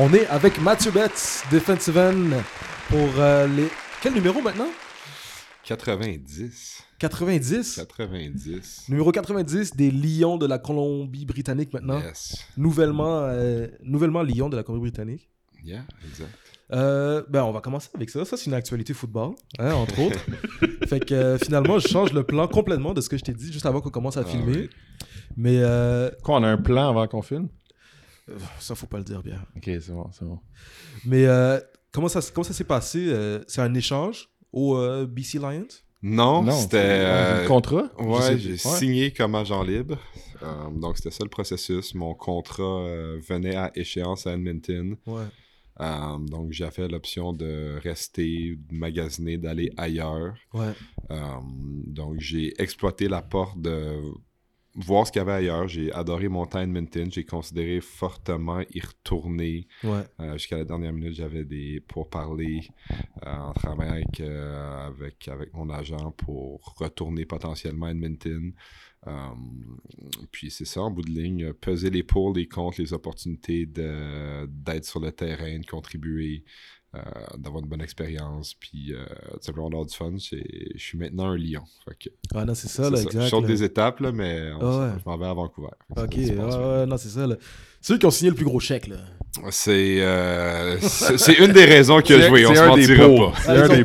On est avec Mathieu Betts, defensive end, pour euh, les... Quel numéro maintenant? 90. 90 90. Numéro 90 des Lions de la Colombie-Britannique maintenant. Yes. Nouvellement, euh, nouvellement Lions de la Colombie-Britannique. Yeah, exact. Euh, ben, on va commencer avec ça. Ça, c'est une actualité football, hein, entre autres. fait que euh, finalement, je change le plan complètement de ce que je t'ai dit juste avant qu'on commence à filmer. Alright. Mais euh, Quoi, on a un plan avant qu'on filme? Ça, faut pas le dire bien. Ok, c'est bon, c'est bon. Mais euh, comment ça, comment ça s'est passé? Euh, C'est un échange au euh, BC Lions? Non, Non, c'était. euh, un contrat Ouais, j'ai ouais. signé comme agent libre. Euh, donc, c'était ça le processus. Mon contrat euh, venait à échéance à Edmonton. Ouais. Euh, donc, j'avais l'option de rester, de magasiner, d'aller ailleurs. Ouais. Euh, donc, j'ai exploité la porte de voir ce qu'il y avait ailleurs. J'ai adoré mon temps à Edmonton. J'ai considéré fortement y retourner. Ouais. Euh, Jusqu'à la dernière minute, j'avais des pourparlers euh, en travaillant avec, euh, avec, avec mon agent pour retourner potentiellement à Edmonton. Puis c'est ça, en bout de ligne, peser les pour, les contre, les opportunités d'être sur le terrain, de contribuer, d'avoir une bonne expérience, puis euh, tout simplement d'avoir du fun. C'est- Je suis maintenant un lion. Que, Ah non, c'est ça, c'est là, ça. exact. Je saute là. des étapes, là, mais on- Ah ouais. je m'en vais à Vancouver. Ok, ouais, non, c'est ça. là. C'est eux qui ont signé le plus gros chèque, là. C'est euh, c'est c'est une des raisons que C'est- je on c'est se un mentira pas. C'est Ah, un ils des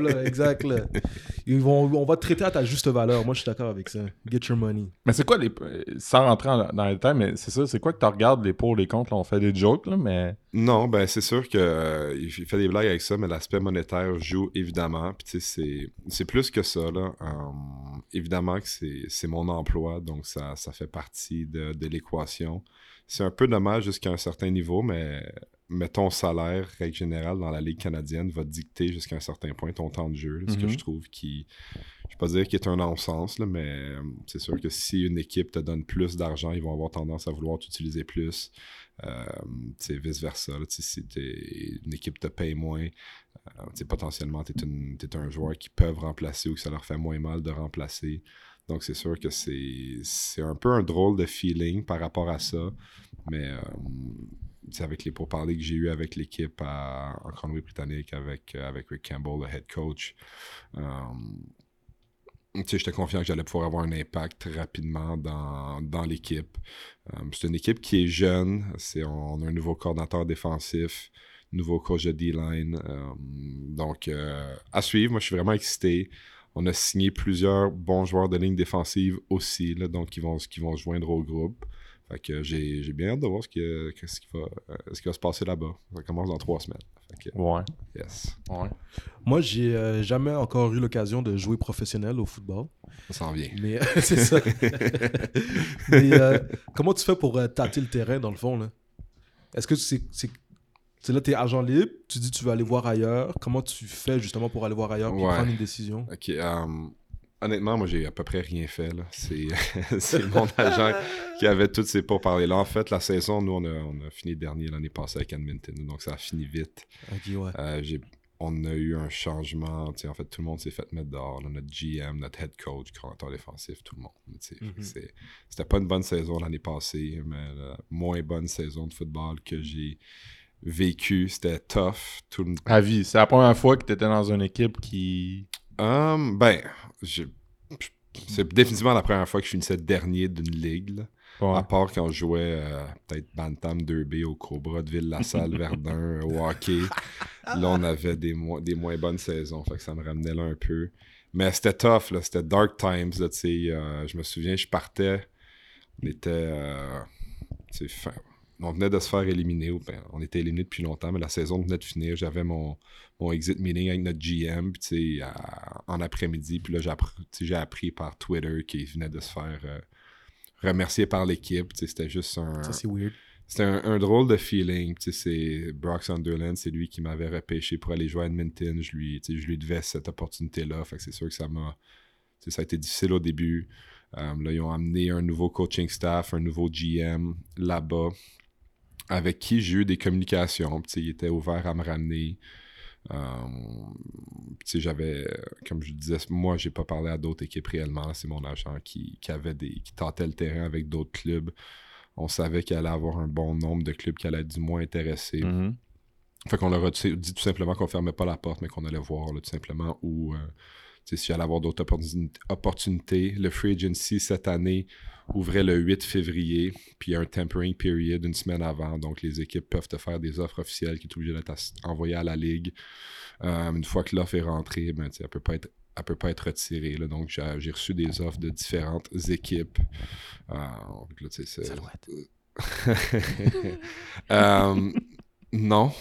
là, exact, là. Ils vont, on va te traiter à ta juste valeur. Moi, je suis d'accord avec ça. Get your money. Mais c'est quoi les. Sans rentrer en- dans les détails, mais c'est ça, c'est quoi que tu regardes les pour, les contre, là, on fait des jokes, là, mais. Non, ben c'est sûr que euh, il fait des blagues avec ça, mais l'aspect monétaire joue évidemment. Puis tu sais, c'est- c'est plus que ça là. Euh, évidemment que c'est c'est mon emploi, donc ça, ça fait partie de, de l'équation. C'est un peu dommage jusqu'à un certain niveau, mais, mais ton salaire, règle générale, dans la Ligue canadienne, va dicter jusqu'à un certain point ton temps de jeu. là, Ce que Mhm. je trouve qui. Je vais pas dire qu'il est un non-sens, mais euh, c'est sûr que si une équipe te donne plus d'argent, ils vont avoir tendance à vouloir t'utiliser plus. Euh, vice-versa. Si une équipe te paye moins, euh, potentiellement, tu es, un joueur qui peuvent remplacer ou que ça leur fait moins mal de remplacer. Donc, c'est sûr que c'est c'est un peu un drôle de feeling par rapport à ça. Mais euh, sais, avec les pourparlers que j'ai eu avec l'équipe en Colombie-Britannique, avec, euh, avec Rick Campbell, le head coach, euh, j'étais confiant que j'allais pouvoir avoir un impact rapidement dans, dans l'équipe. Euh, c'est une équipe qui est jeune. C'est, on a un nouveau coordinateur défensif, nouveau coach de D-line. Donc, à suivre. Moi, je suis vraiment excité. On a signé plusieurs bons joueurs de ligne défensive aussi, là, donc qui vont, qui vont se joindre au groupe. Fait que j'ai, j'ai bien hâte de voir ce qui, qu'est-ce qui, va, euh, ce qui va se passer là-bas. Ça commence dans trois semaines. Fait que, Ouais. yes, Ouais. Moi, j'ai euh, jamais encore eu l'occasion de jouer professionnel au football. ça s'en vient. Mais c'est ça. Mais euh, comment tu fais pour euh, tâter le terrain, dans le fond, là? Est-ce que c'est... c'est c'est là, tu es agent libre, tu dis tu vas aller voir ailleurs. Comment tu fais justement pour aller voir ailleurs et Ouais. prendre une décision? Ok, euh, honnêtement, moi, j'ai à peu près rien fait. là. C'est, mon agent qui avait tous ces pourparlers-là. En fait, la saison, nous, on a, on a fini dernier l'année passée avec Edmonton, donc ça a fini vite. Ouais. Euh, on a eu un changement. En fait, tout le monde s'est fait mettre dehors. là. notre GM, notre head coach, coordinateur défensif, tout le monde. Mhm. C'est- C'était pas une bonne saison l'année passée, mais la moins bonne saison de football que j'ai vécue. C'était tough. Tout le, À vie. C'est la première fois que tu étais dans une équipe qui. Hum, ben, c'est définitivement la première fois que je finissais dernier d'une ligue. là. Ouais. À part quand je jouais euh, peut-être Bantam 2B au Cobra de Ville-la-Salle, Verdun, au hockey. Là, on avait des, mo- des moins bonnes saisons. Fait que ça me ramenait là un peu. Mais c'était tough, là. C'était dark times, là, euh, je me souviens, je partais. On était... euh, fin- on venait de se faire éliminer. ben, on était éliminé depuis longtemps, mais la saison venait de finir. J'avais mon, mon exit meeting avec notre GM, puis à- en après-midi. Puis là, j'ai appris, par Twitter qu'il venait de se faire euh, remercier par l'équipe. C'était juste un, Ça, c'est weird. c'était un, un drôle de feeling. C'est Brock Sunderland, c'est lui qui m'avait repêché pour aller jouer à Edmonton. Je lui, je lui devais cette opportunité-là. Fait que c'est sûr que ça m'a. Ça a été difficile au début. Euh, là, ils ont amené un nouveau coaching staff, un nouveau GM là-bas, avec qui j'ai eu des communications. Puis, il était ouvert à me ramener. Euh, j'avais, comme je disais, moi, j'ai pas parlé à d'autres équipes réellement. C'est mon agent qui, qui avait des, qui tentait le terrain avec d'autres clubs. on savait qu'il allait avoir un bon nombre de clubs qui allaient être du moins intéressés. Mhm. Fait qu'on leur a dit tout simplement qu'on fermait pas la porte, mais qu'on allait voir là, tout simplement où euh, s'il allait avoir d'autres opportuni- opportunités. Le free agency cette année ouvrait le 8 février, puis il y a un tempering period une semaine avant. Donc les équipes peuvent te faire des offres officielles qui sont obligées d'être envoyées à la ligue. Euh, une fois que l'offre est rentrée, ben, elle peut pas être elle peut pas être retirée. là. Donc j'ai reçu des offres de différentes équipes. Euh, donc là, Euh, non,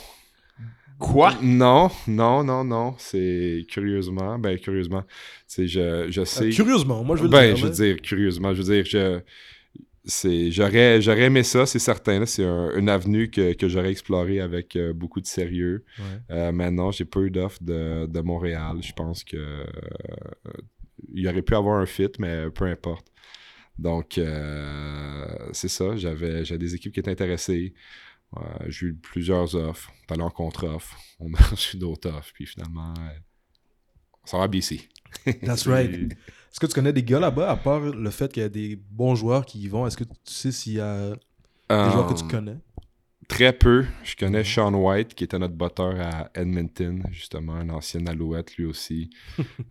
Quoi? non, non, non, non. C'est curieusement, ben curieusement, c'est je, je sais. Euh, curieusement, moi je veux ben, dire. je veux là. dire curieusement, je veux dire je c'est j'aurais j'aurais aimé ça, c'est certain. C'est un- une avenue que, que j'aurais explorée avec euh, beaucoup de sérieux. Ouais. Euh, maintenant, j'ai peu d'offres de, de Montréal. Je pense que euh, il aurait pu avoir un fit, mais peu importe. Donc, euh, c'est ça. J'avais j'avais des équipes qui étaient intéressées. Euh, j'ai eu plusieurs offres. Allé en contre-offre. On a reçu d'autres offres. Puis finalement, euh, ça va BC. That's right. Est-ce que tu connais des gars là-bas, à part le fait qu'il y a des bons joueurs qui y vont? Est-ce que tu sais s'il y a des joueurs que tu Euh, connais? Très peu. Je connais Sean White, qui était notre botteur à Edmonton, justement, un ancien Alouette, lui aussi.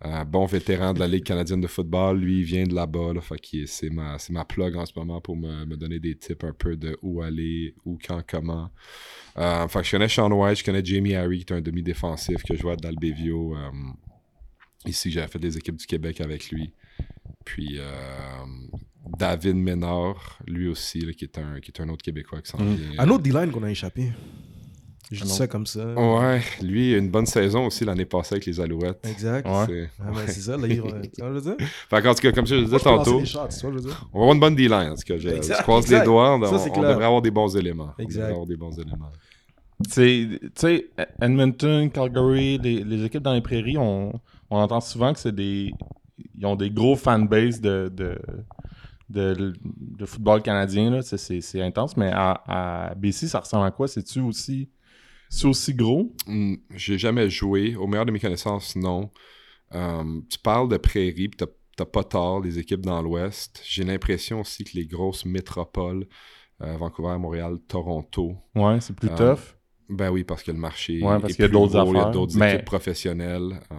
Un bon vétéran de la Ligue canadienne de football. Lui, il vient de là-bas. Là, c'est ma, c'est ma plug en ce moment pour me, me donner des tips un peu de où aller, où, quand, comment. Euh, fait que je connais Sean White, je connais Jamie Harry, qui est un demi-défensif que je vois à Dalbevio. euh, ici, j'avais fait des équipes du Québec avec lui. Puis euh, David Ménard, lui aussi, là, qui, est un, qui est un autre Québécois qui s'en Mm. vient. Un autre D-line qu'on a échappé. Je dis ça comme ça. Ouais, lui, il a une bonne saison aussi l'année passée avec les Alouettes. Exact. Ouais. C'est- Ah, ben, c'est ça, là, il- tu vois, je veux dire? Fait qu'en tout cas, comme je le disais tantôt, des shots, tu vois, je veux dire. on va avoir une bonne D-line. En tout cas, je, Exact, je croise exact. les doigts, on, Ça, on devrait avoir des bons éléments. On Exact. devrait avoir des bons éléments. Tu sais- tu sais, Edmonton, Calgary, les, les équipes dans les prairies, on, on entend souvent que c'est des. Ils ont des gros fanbases de, de, de, de football canadien. là. C'est- intense, mais à, à BC, ça ressemble à quoi? C'est-tu aussi, c'est aussi gros? Hmm, J'ai jamais joué. Au meilleur de mes connaissances, non. Euh, tu parles de prairie, puis t'as- pas tort, les équipes dans l'Ouest. J'ai l'impression aussi que les grosses métropoles, euh, Vancouver, Montréal, Toronto, Ouais, c'est plus Ah, tough. Ben oui, parce que le marché Ouais, parce est qu'il y a plus d'autres gros, Il y a d'autres Mais- équipes professionnelles. euh,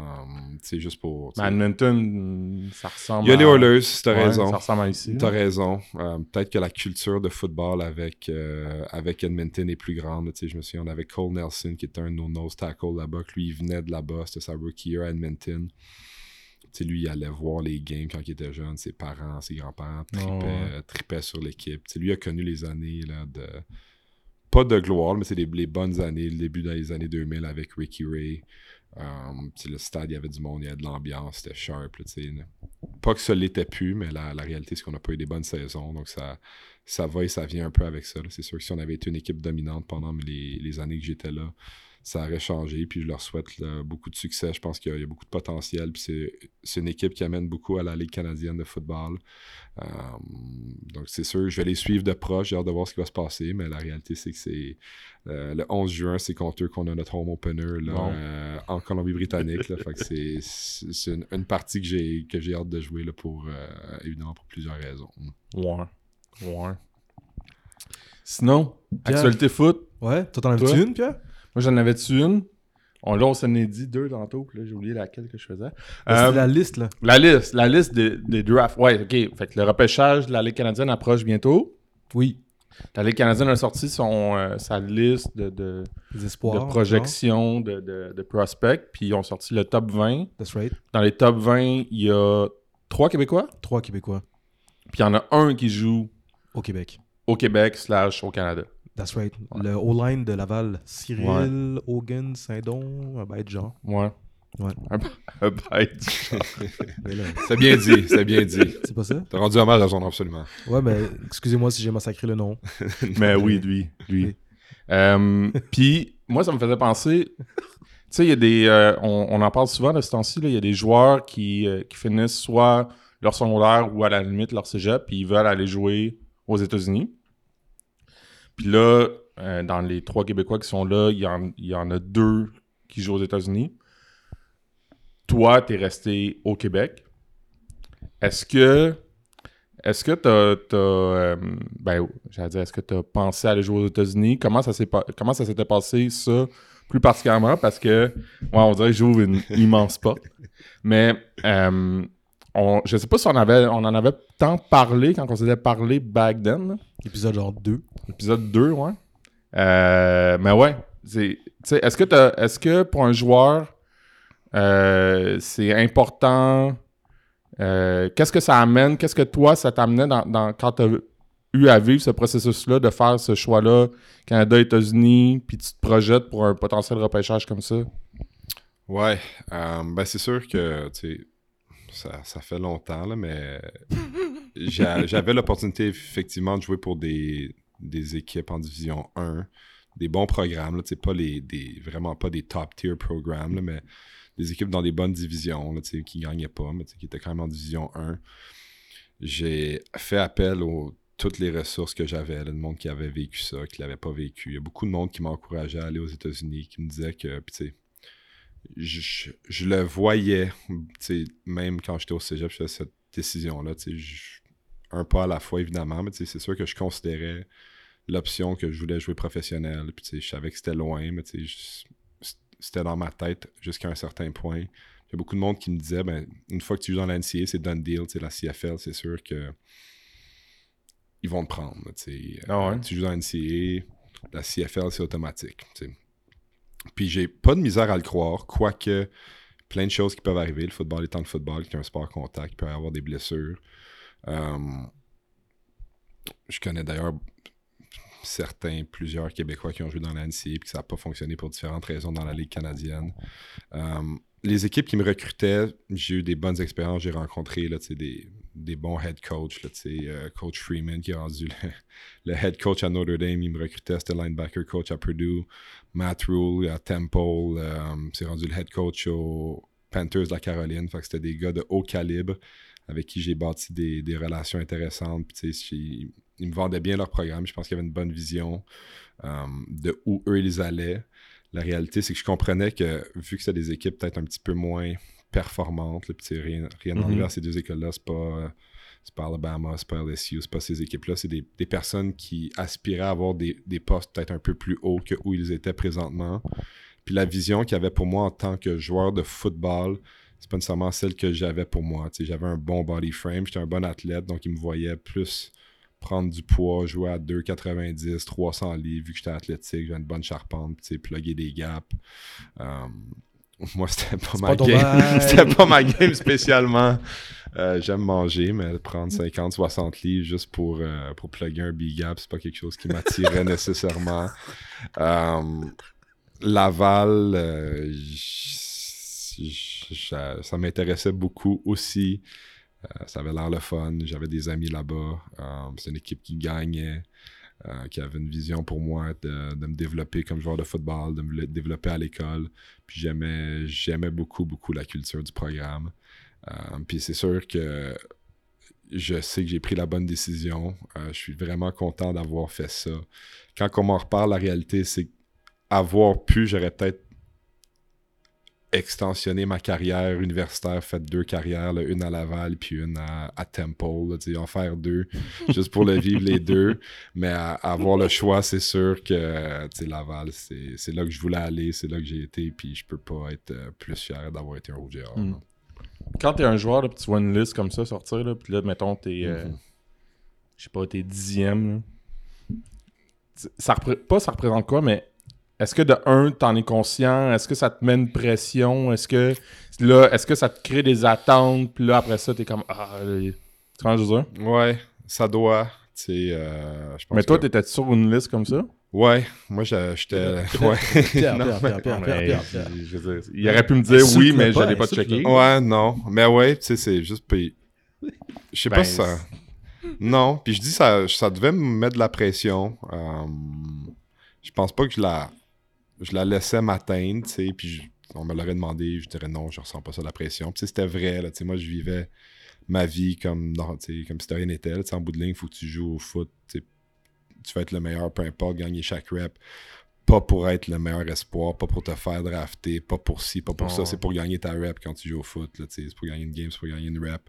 c'est juste pour... Edmonton, ça ressemble Il y a les Oilers, t'as Ouais, raison. Ça ressemble à ici. T'as raison. Euh, Peut-être que la culture de football avec, euh, avec Edmonton est plus grande. Je me souviens, on avait Cole Nelson qui était un de nos nose tackles là-bas, lui, il venait de là-bas. C'était sa rookie year à Edmonton. Tu sais, lui, il allait voir les games quand il était jeune. Ses parents, ses grands-parents tripaient, Oh, ouais. tripaient sur l'équipe. Tu sais, lui a connu les années là, de... Pas de gloire, mais c'est les, bonnes années, le début des années 2000 avec Ricky Ray. Euh, le stade, il y avait du monde, il y avait de l'ambiance, c'était sharp. pas que ça l'était plus, mais la, réalité, c'est qu'on n'a pas eu des bonnes saisons. Donc, ça, ça va et ça vient un peu avec ça. C'est sûr que si on avait été une équipe dominante pendant les années que j'étais là, ça aurait changé. Puis je leur souhaite là, beaucoup de succès. Je pense qu'il y, a- il y a beaucoup de potentiel. Puis c'est, c'est une équipe qui amène beaucoup à la Ligue canadienne de football. Euh, donc, c'est sûr, je vais les suivre de proche. J'ai hâte de voir ce qui va se passer. Mais la réalité, c'est que c'est euh, le 11 juin, c'est contre eux qu'on a notre home opener là, Bon. euh, en Colombie-Britannique. fait c'est, une, une partie que j'ai, que j'ai hâte de jouer là, pour, euh, évidemment pour plusieurs raisons. Ouais. Ouais. Sinon, Pierre? actualité foot, Ouais, toi t'en avais-tu une, Pierre? Moi j'en avais-tu une? On, là, on s'en est dit deux tantôt, puis là, j'ai oublié laquelle que je faisais. C'est Euh, la liste, là. La liste, la liste des, des drafts. Ouais, ok. Fait que le repêchage de la Ligue canadienne approche bientôt. Oui. La Ligue canadienne a sorti son, euh, sa liste de, de, Les de espoirs. projections de, de, de prospects, puis ils ont sorti le top 20. genre. That's right. Dans les top 20, il y a trois Québécois, Trois Québécois puis il y en a un qui joue au Québec. au Québec slash au Canada. That's right. Le O-line de Laval. Cyril, Hogan, Saint-Don, un bête genre. Ouais. Ouais. Un, un bête. C'est bien dit, c'est bien dit. c'est pas ça? T'as rendu hommage à son nom, absolument. Ouais, mais excusez-moi si j'ai massacré le nom. Mais oui, lui. lui. Oui. Euh, Puis, moi, ça me faisait penser. Tu sais, il y a des. euh, on, on en parle souvent de ce temps-ci. Il y a des joueurs qui, euh, qui finissent soit leur secondaire ou à la limite leur cégep, puis ils veulent aller jouer aux États-Unis. Puis là, euh, dans les trois Québécois qui sont là, il y en, y en a deux qui jouent aux États-Unis. Toi, tu es resté au Québec. Est-ce que Est-ce que t'as, t'as euh, ben, j'allais dire, est-ce que t'as pensé à aller jouer aux États-Unis? Comment ça s'est comment ça s'était passé, ça, plus particulièrement? Parce que, ouais, on dirait que j'ouvre une immense porte. Mais, euh, on, je sais pas si on avait, on en avait tant parlé quand on s'était parlé back then. Épisode genre 2. Épisode 2, ouais. Euh, mais ouais, c'est, est-ce que t'as, est-ce que pour un joueur, euh, c'est important euh, qu'est-ce que ça amène? Qu'est-ce que toi, ça t'amenait dans, dans, quand tu as eu à vivre ce processus-là, de faire ce choix-là, Canada, États-Unis, puis tu te projettes pour un potentiel repêchage comme ça? Ouais, euh, ben c'est sûr que, tu sais, ça, ça, fait longtemps, là, mais j'avais l'opportunité, effectivement, de jouer pour des, des, équipes en Division 1, des bons programmes, là, pas les, des, vraiment pas des top-tier programmes, là, mais des équipes dans des bonnes divisions, là, qui ne gagnaient pas, mais qui étaient quand même en division 1. J'ai fait appel aux toutes les ressources que j'avais, le monde qui avait vécu ça, qui ne l'avait pas vécu. Il y a beaucoup de monde qui m'a encouragé à aller aux États-Unis, qui me disait que, je, je, le voyais, même quand j'étais au cégep, je faisais cette décision-là, un pas à la fois, évidemment, mais c'est sûr que je considérais l'option que je voulais jouer professionnel, puis je savais que c'était loin, mais c'était dans ma tête jusqu'à un certain point. Il y a beaucoup de monde qui me disait, ben, une fois que tu joues dans la NCA, c'est done deal. La CFL, c'est sûr que ils vont te prendre. Ah tu joues dans la NCA, la CFL, c'est automatique. Puis j'ai pas de misère à le croire, quoique plein de choses qui peuvent arriver. Le football étant le football, qui est un sport contact, il peut y avoir des blessures. Euh, je connais d'ailleurs certains, plusieurs Québécois qui ont joué dans la NCA et que ça n'a pas fonctionné pour différentes raisons dans la Ligue canadienne. Euh, les équipes qui me recrutaient, j'ai eu des bonnes expériences. J'ai rencontré là, des, des bons head coach. Là, euh, coach Freeman qui a rendu le, head coach à Notre Dame. Il me recrutait. C'était linebacker coach à Purdue. Matt Rule à Temple. Euh, c'est rendu le head coach aux Panthers de la Caroline. Fait c'était des gars de haut calibre avec qui j'ai bâti des, relations intéressantes. Puis, ils me vendaient bien leur programme. Je pense qu'il y avait une bonne vision euh, de où eux ils allaient. La réalité, c'est que je comprenais que vu que c'était des équipes peut-être un petit peu moins performantes, puis rien, rien mm à ces deux écoles-là, c'est pas, pas Alabama, c'est pas LSU, c'est pas ces équipes-là, c'est des, personnes qui aspiraient à avoir des, postes peut-être un peu plus hauts que où ils étaient présentement. Puis la vision qu'il y avait pour moi en tant que joueur de football, c'est pas nécessairement celle que j'avais pour moi. J'avais un bon body frame, j'étais un bon athlète, donc ils me voyaient plus prendre du poids, jouer à 2,90, 300 livres, vu que j'étais athlétique, j'avais une bonne charpente, plugger des gaps. Euh, moi, c'était pas, ma game. c'était pas ma game spécialement. Euh, j'aime manger, mais prendre 50, 60 livres juste pour, euh, pour plugger un big gap, c'est pas quelque chose qui m'attirait nécessairement. Laval, ça m'intéressait beaucoup aussi. Euh, ça avait l'air le fun. J'avais des amis là-bas. Euh, c'est une équipe qui gagnait, euh, qui avait une vision pour moi de, me développer comme joueur de football, de me développer à l'école. Puis j'aimais, j'aimais beaucoup, beaucoup la culture du programme. puis c'est sûr que je sais que j'ai pris la bonne décision. je suis vraiment content d'avoir fait ça. Quand on m'en reparle, la réalité, c'est avoir pu, j'aurais peut-être extensionner ma carrière universitaire, fait deux carrières, une à Laval puis une à, Temple, là, en faire deux, juste pour le vivre les deux. Mais à, avoir le choix, c'est sûr que Laval, c'est là que je voulais aller, c'est là que j'ai été, puis je peux pas être euh, plus fier d'avoir été un OGR. Hmm. Quand tu es un joueur, puis tu vois une liste comme ça sortir, là, puis là, mettons, t'es, euh, mm-hmm. je sais pas, t'es dixième, ça, pas ça représente quoi, mais est-ce que de un, t'en es conscient? Est-ce que ça te met une pression? Est-ce que là, est-ce que ça te crée des attentes? Puis là, après ça, t'es comme Ah, tu vois je veux Ouais, ça doit. Euh, mais toi, t'étais sur une liste comme ça? Ouais, moi j'étais. Ouais. Il aurait pu me dire oui, mais je l'ai pas checké. Ouais, non. Mais ouais, tu sais, c'est juste. Je sais pas ben, si ça. Non, puis je dis ça, ça devait me mettre de la pression. Euh, je pense pas que je la je la laissais m'atteindre, tu sais, puis on me l'aurait demandé, je dirais non, je ressens pas ça la pression. Puis c'était vrai, là, tu sais, moi je vivais ma vie comme, non, comme si de rien n'était. En bout de ligne, il faut que tu joues au foot, tu vas être le meilleur, peu importe, gagner chaque rep. Pas pour être le meilleur espoir, pas pour te faire drafter, pas pour ci, pas pour ça, c'est pour gagner ta rep quand tu joues au foot. C'est pour gagner une game, c'est pour gagner une rep.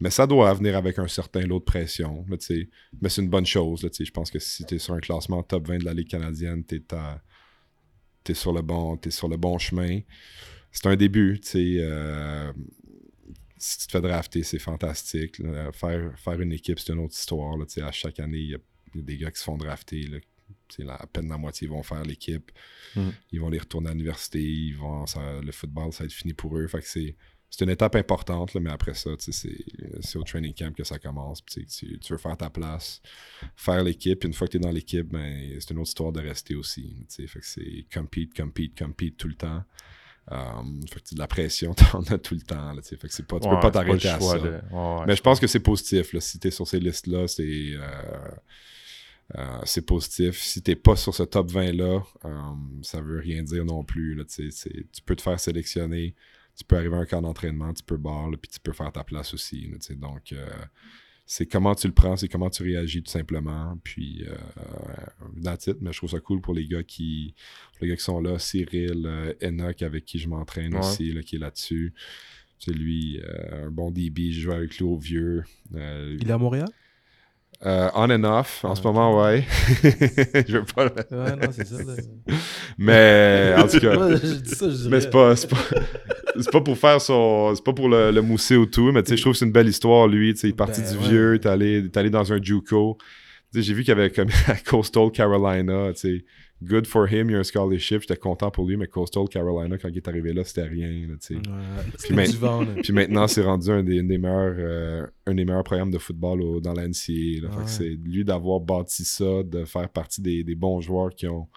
Mais ça doit venir avec un certain lot de pression. Mais, tu sais, mais c'est une bonne chose. là, tu sais. Je pense que si tu es sur un classement top 20 de la Ligue canadienne, tu es, sur le bon, t'es sur le bon chemin. C'est un début. tu sais, euh, si tu te fais drafter, c'est fantastique. là. Faire, faire une équipe, c'est une autre histoire. Là, à chaque année, il y, a il y a des gars qui se font drafter. Là. À peine la moitié vont faire l'équipe. Mm. Ils vont les retourner à l'université. Ils vont, ça- le football, ça va être fini pour eux. Fait que c'est, c'est une étape importante, là, mais après ça, c'est, au training camp que ça commence. Puis, tu, veux faire ta place, faire l'équipe. Une fois que tu es dans l'équipe, ben, c'est une autre histoire de rester aussi. Fait que c'est compete, compete, compete tout le temps. Um, fait que tu- de la pression, t'en as tout le temps. Là, tu sais. fait que c'est pas, tu Ouais, peux pas t'arrêter à ça. de- ouais, ouais. Mais je pense que c'est positif. Là. Si tu es sur ces listes-là, c'est euh, euh, c'est positif. Si t'es pas sur ce top 20-là, euh, ça veut rien dire non plus. Là, tu peux te faire sélectionner, tu peux arriver à un camp d'entraînement, tu peux barre, puis tu peux faire ta place aussi. là, donc, euh, c'est comment tu le prends, c'est comment tu réagis tout simplement. Puis, euh, that's it. Mais je trouve ça cool pour les gars qui, les gars qui sont là. Cyril, euh, Enoch, avec qui je m'entraîne Ouais. aussi, là, qui est là-dessus. C'est lui, euh, un bon DB. Je joue avec lui au vieux. Euh, Il est à Montréal? Euh, on and off, en ce moment, ouais. je veux pas. Ouais, non, c'est ça. là. Mais en tout cas, Ouais, je dis ça, je mais c'est pas, c'est pas, pas pour faire son, c'est pas pour le, le mousser ou tout. Mais tu sais, je trouve que c'est une belle histoire lui. Tu sais, il est parti Ben, du ouais. vieux, est allé, allé dans un JUCO. Tu sais, j'ai vu qu'il y avait comme à Coastal Carolina. Tu sais, good for him, il y a un scholarship. J'étais content pour lui, mais Coastal Carolina quand il est arrivé là, c'était rien. là. Ouais, vent, là. Puis maintenant, c'est rendu un des, une des meilleurs, euh, un des meilleurs programmes de football au- dans la NCAA. là. Ouais. c'est lui d'avoir bâti ça, de faire partie des, des bons joueurs qui ont,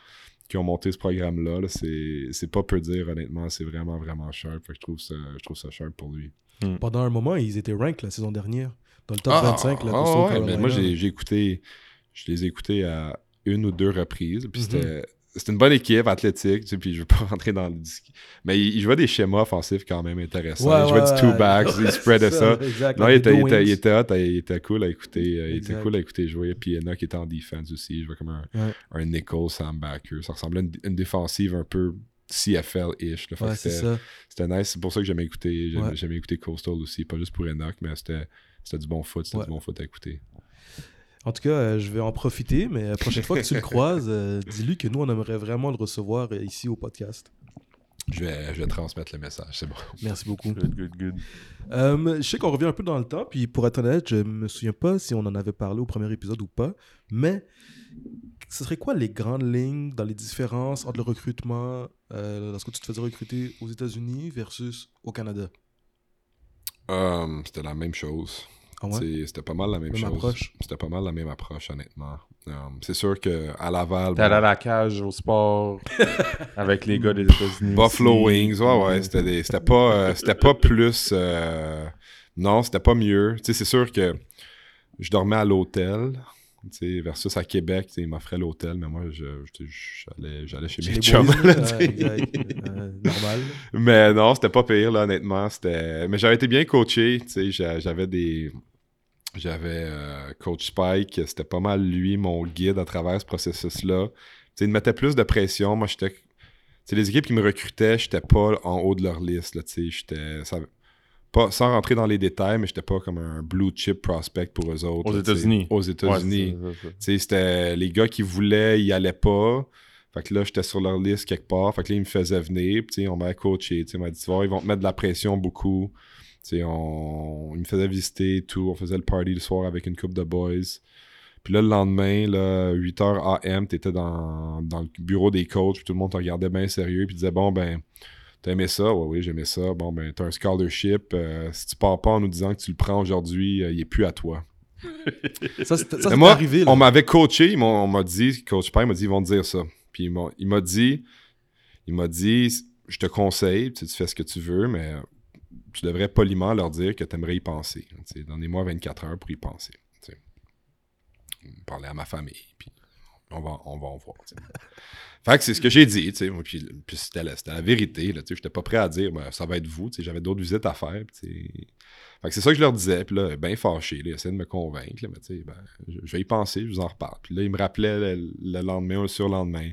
qui ont monté ce programme-là. là, c'est, pas peu dire, honnêtement. C'est vraiment, vraiment sharp. Fait que je trouve ça, je trouve ça sharp pour lui. Pendant un moment, ils étaient ranked la saison dernière. Dans le top Ah, 25, là, ah, ouais, Carolina. mais moi, j'ai, j'ai écouté, je les ai écoutés à une ou deux reprises. Puis Mhm. c'était, c'était une bonne équipe athlétique. Tu sais, puis je veux pas rentrer dans le disque. Mais il, il jouait des schémas offensifs quand même intéressants. Ouais, il jouait ouais, du two ouais. backs, il spreadait ça. Non, il était, il, était, il était hot, il était cool à écouter, euh, il était cool à écouter jouer. Puis Enoch était en defense aussi, il jouait comme un, un nickel Sam Backer. Ça ressemblait à une, une défensive un peu CFL-ish. Ouais, c'était, nice, c'est pour ça que j'aimais écouter, j'aimais, Ouais. j'aimais écouter Coastal aussi, pas juste pour Enoch, mais c'était, c'était du bon foot, c'était Ouais. du bon foot à écouter. En tout cas, euh, je vais en profiter, mais la prochaine fois que tu le croises, euh, dis-lui que nous, on aimerait vraiment le recevoir euh, ici au podcast. Je vais, je vais transmettre le message, c'est bon. Merci beaucoup. Good, good, good. Euh, je sais qu'on revient un peu dans le temps, puis pour être honnête, je me souviens pas si on en avait parlé au premier épisode ou pas, mais ce serait quoi les grandes lignes dans les différences entre le recrutement euh, lorsque tu te faisais recruter aux États-Unis versus au Canada? Um, c'était la même chose. Ah ouais? C'est- C'était pas mal la même, Même chose. approche. C'était pas mal la même approche, honnêtement. Um, c'est sûr qu'à Laval, T'es allé bon, à la cage au sport avec les gars des États-Unis. Buffalo aussi. Wings, ouais, ouais, c'était des- c'était pas, euh, c'était pas plus. euh, non, c'était pas mieux. Tu sais, c'est sûr que je dormais à l'hôtel. Versus à Québec, ils m'offraient l'hôtel, mais moi, j'allais chez mes chums. boys, là, exact. Euh, normal. Mais non, c'était pas pire, là, honnêtement. Mais j'avais été bien coaché, j'avais des... J'avais euh, Coach Spike, c'était pas mal lui, mon guide à travers ce processus-là. Il me mettait plus de pression. Moi, j'étais... Les équipes qui me recrutaient, j'étais pas en haut de leur liste, là, j'étais... ça- Pas, sans rentrer dans les détails, mais j'étais pas comme un blue chip prospect pour eux autres. Aux là. États-Unis. Aux États-Unis. c'était les gars qui voulaient, ils allaient pas. Fait que là, j'étais sur leur liste quelque part. Fait que là, ils me faisaient venir. Puis, on m'a coaché. On m'a dit, tu vois, ils vont te mettre de la pression beaucoup. On... ils me faisaient visiter et tout. On faisait le party le soir avec une couple de boys. Puis là, le lendemain, là, 8h AM, t'étais dans, dans le bureau des coachs. Puis tout le monde te regardait bien sérieux. Puis disait, bon, ben, t'as aimé ça? Ouais, oui, j'aimais ça. Bon, ben, t'as un scholarship. Euh, si tu pars pas en nous disant que tu le prends aujourd'hui, euh, il est plus à toi. Ça, c'est arrivé. Là. on m'avait coaché, on m'a dit, coach Père m'a dit, ils vont te dire ça. Puis il m'a- il m'a dit, il m'a dit, je te conseille, tu, sais, tu fais ce que tu veux, mais tu devrais poliment leur dire que tu aimerais y penser. Tu sais, Donnez-moi 24 heures pour y penser. tu sais. Parler à ma famille, puis on va, on va en voir. Fait que c'est ce que j'ai dit, tu sais. Puis, puis c'était la, la vérité, là, tu sais. J'étais pas prêt à dire, ben, ça va être vous, tu sais. J'avais d'autres visites à faire, tu sais. Fait que c'est ça que je leur disais, puis là, bien fâché, là, ils essayaient de me convaincre, là, mais tu sais, ben, je, je vais y penser, je vous en reparle. Puis là, ils me rappelaient le, le lendemain ou le surlendemain.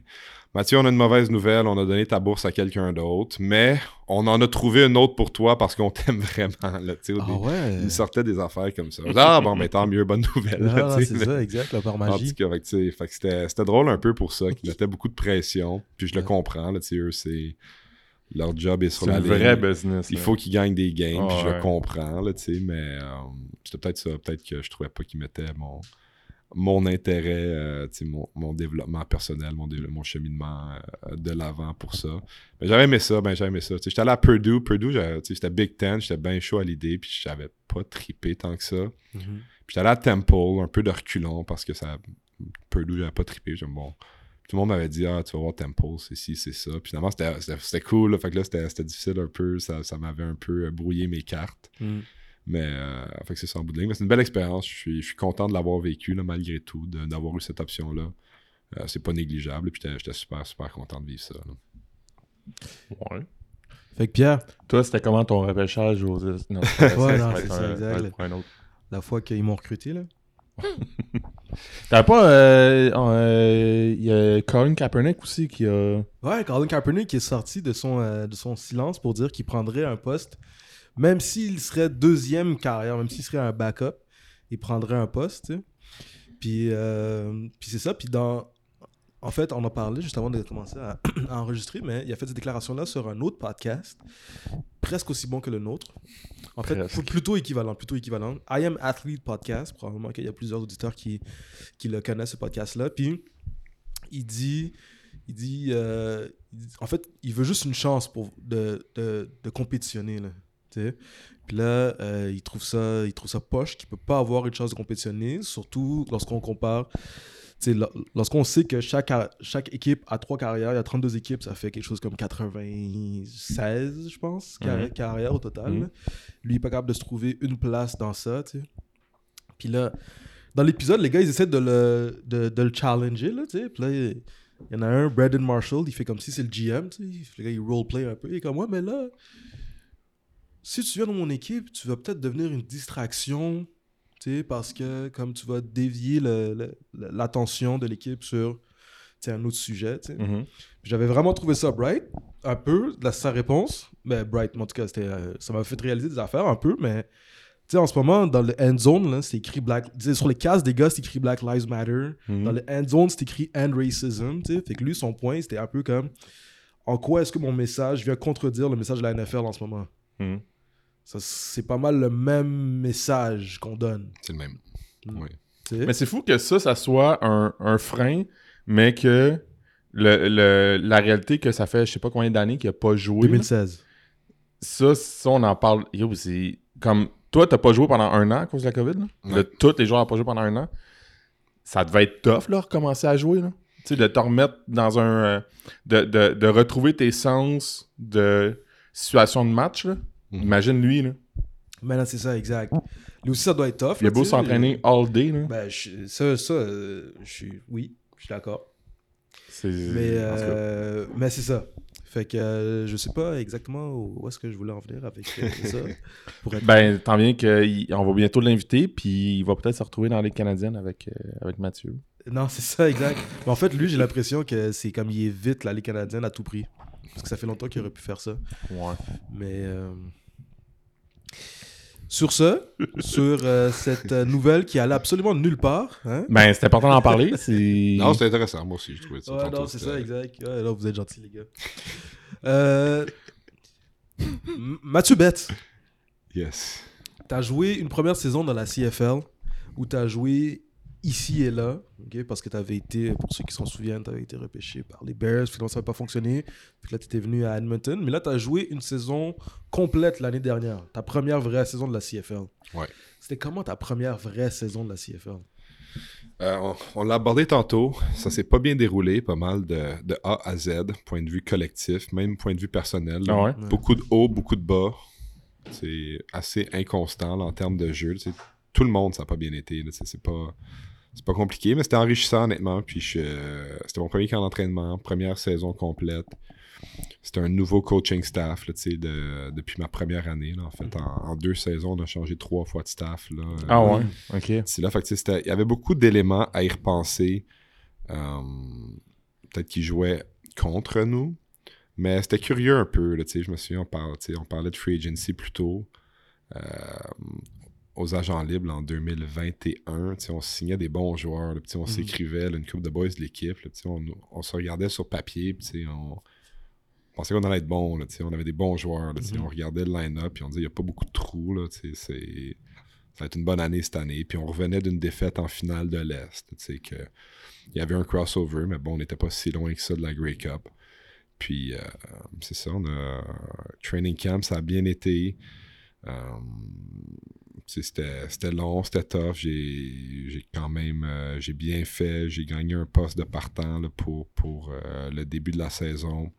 Mathieu, on a une mauvaise nouvelle, on a donné ta bourse à quelqu'un d'autre, mais on en a trouvé une autre pour toi parce qu'on t'aime vraiment, là, Ah ouais. Ils me sortaient des affaires comme ça. Ah bon, ben tant mieux, bonne nouvelle. Ah, c'est mais- ça, exact, là, par en magie. tout cas, c'était, drôle un peu pour ça, qu'ils mettaient beaucoup de pression. Puis je le comprends, là, tu sais, eux, c'est... Leur job est sur C'est la un ligne. vrai business. Il là. faut qu'ils gagnent des games, puis je Ouais. comprends, là, tu sais, mais euh, c'était peut-être ça, peut-être que je trouvais pas qu'ils mettaient mon, mon intérêt, euh, tu sais, mon, mon développement personnel, mon, mon cheminement euh, de l'avant pour ça. Mais j'avais aimé ça, ben j'avais aimé ça. Tu sais, j'étais allé à Purdue, Purdue, j'étais Big Ten, j'étais bien chaud à l'idée, puis j'avais pas trippé tant que ça. Mhm. Puis j'étais allé à Temple, un peu de reculons, parce que ça. Purdue, j'avais pas trippé. J'aime bon. Tout le monde m'avait dit, ah, tu vas voir Temple, c'est ci, c'est ça. Puis finalement, c'était- cool. Là. Fait que là, c'était c'était difficile un peu. Ça, ça m'avait un peu euh, brouillé mes cartes. Mhm. Mais, euh, fait que c'est ça en bout de ligne. Mais c'est une belle expérience. Je suis, je suis content de l'avoir vécu, là, malgré tout, d'avoir eu cette option-là. Euh, c'est pas négligeable. Puis j'étais- super, super content de vivre ça. là. Ouais. Fait que Pierre, Toi, c'était comment ton repêchage aux. Non, Ouais, non, c'est ça, exact. la fois qu'ils m'ont recruté, là. T'avais pas. euh, euh, Il y a Colin Kaepernick aussi qui a. Ouais, Colin Kaepernick est sorti de son, euh, de son silence pour dire qu'il prendrait un poste, même s'il serait deuxième carrière, même s'il serait un backup, il prendrait un poste. Puis, puis c'est ça, puis dans... En fait, on en parlait juste avant de commencer à, à enregistrer, mais il a fait cette déclaration-là sur un autre podcast, presque aussi bon que le nôtre. En fait, plutôt équivalent, plutôt équivalent. I Am Athlete Podcast, probablement qu'il y a plusieurs auditeurs qui, qui le connaissent, ce podcast-là. Puis, il dit, il dit, euh, il dit- en fait, il veut juste une chance pour de, de, de compétitionner, là, tu sais. Puis là, euh, il trouve ça, il trouve ça poche qu'il peut pas avoir une chance de compétitionner, surtout lorsqu'on compare, lorsqu'on sait que chaque, chaque équipe a trois carrières, il y a 32 équipes, ça fait quelque chose comme 96, je pense, carri- Mhm. carrières au total. Mhm. Lui, il est pas capable de se trouver une place dans ça, tu sais. Puis là, dans l'épisode, les gars, ils essaient de le, de, de le challenger, là, tu sais. Puis là, il y en a un, Brandon Marshall, il fait comme si c'est le GM, tu sais. Le gars, il roleplay un peu. Il est comme, ouais, mais là, si tu viens dans mon équipe, tu vas peut-être devenir une distraction, parce que comme tu vas dévier l'attention de l'équipe sur, un autre sujet. Mhm. J'avais vraiment trouvé ça bright, un peu, de la, sa réponse. Mais bright, en tout cas, euh, ça m'a fait réaliser des affaires un peu, mais en ce moment, dans le end zone, c'est écrit Black. Sur les cases des gars, c'est écrit Black Lives Matter. Mhm. Dans le end zone, c'est écrit End Racism. Fait que lui, son point, c'était un peu comme en quoi est-ce que mon message vient contredire le message de la NFL en ce moment? Mhm. Ça, C'est pas mal le même message qu'on donne. C'est le même. Mm. Oui. Mais c'est fou que ça, ça soit un, un frein, mais que le, le- la réalité que ça fait je sais pas combien d'années qu'il a pas joué. là, 2016. Ça, ça, on en parle. Yo, c'est comme. Toi, t'as pas joué pendant un an à cause de la COVID. Là? Ouais. De tous les joueurs n'ont pas joué pendant un an. Ça devait être tough, là, recommencer à jouer. Là. Tu sais, de te remettre dans un. euh, de, de, de retrouver tes sens de situation de match. Là. Mhm. Imagine lui. Là. Mais là, c'est ça, exact. Lui aussi, ça doit être tough. Il a beau s'entraîner all day. Là. Ben, je- ça, ça euh, je suis. Oui, je suis d'accord. C'est- Mais, euh, mais c'est ça. Fait que euh, je sais pas exactement où où est-ce que je voulais en venir avec euh, ça. Pour être... Ben, tant bien qu'on va bientôt l'inviter, puis il va peut-être se retrouver dans les Canadiennes avec, euh, avec Mathieu. Non, c'est ça, exact. Mais en fait, lui, j'ai l'impression que c'est comme il évite la Ligue canadienne à tout prix. Parce que ça fait longtemps qu'il aurait pu faire ça. Ouais. Mais. Sur ce, sur euh, cette euh, nouvelle qui allait absolument nulle part. Hein? Ben, c'est important d'en parler. C'est... Non, c'était intéressant. Moi aussi, je trouvais ça. Ouais, non, c'est ça, exact. Ouais, vous êtes gentils, les gars. Euh... Mathieu Betts, Yes. t'as joué une première saison dans la CFL où t'as joué ici et là, parce que t'avais été, pour ceux qui s'en souviennent, t'avais été repêché par les Bears, finalement ça n'avait pas fonctionné, puis là t'étais venu à Edmonton, mais là t'as joué une saison complète l'année dernière, ta première vraie saison de la CFL. Ouais. C'était comment ta première vraie saison de la CFL Euh, on on l'a abordé tantôt. Ça s'est pas bien déroulé, pas mal de, de A à Z, point de vue collectif, même point de vue personnel. Ah ouais? Beaucoup de hauts, beaucoup de bas. C'est assez inconstant là, en termes de jeu. tu tout le monde, ça n'a pas bien été. tu C'est pas, c'est pas compliqué, mais c'était enrichissant, honnêtement. Puis je- c'était mon premier camp d'entraînement, première saison complète. C'était un nouveau coaching staff là, de- depuis ma première année. là. en fait, en, en deux saisons, on a changé trois fois de staff. Là. Ah ouais, ok. C'est là, fait que, il y avait beaucoup d'éléments à y repenser. Euh, Peut-être qu'ils jouaient contre nous. Mais c'était curieux un peu. Là, je me souviens, on, sais, on parlait de free agency plus tôt. Euh, aux agents libres en 2021, tu sais, on signait des bons joueurs. là, puis, on s'écrivait, là, une coupe de boys de l'équipe. On, on se regardait sur papier. puis, on pensait qu'on allait être bon. Là, on avait des bons joueurs. là, sais, On regardait le line-up et on disait il n'y a pas beaucoup de trous. Là, c'est ça va être une bonne année cette année. Puis on revenait d'une défaite en finale de l'Est. Que il y avait un crossover, mais bon, on n'était pas si loin que ça de la Grey Cup. Puis euh, c'est ça, on a training camp, ça a bien été. Euh, c'était long, c'était tough. J'ai quand même euh, j'ai bien fait. J'ai gagné un poste de partant là, pour, pour euh, le début de la saison.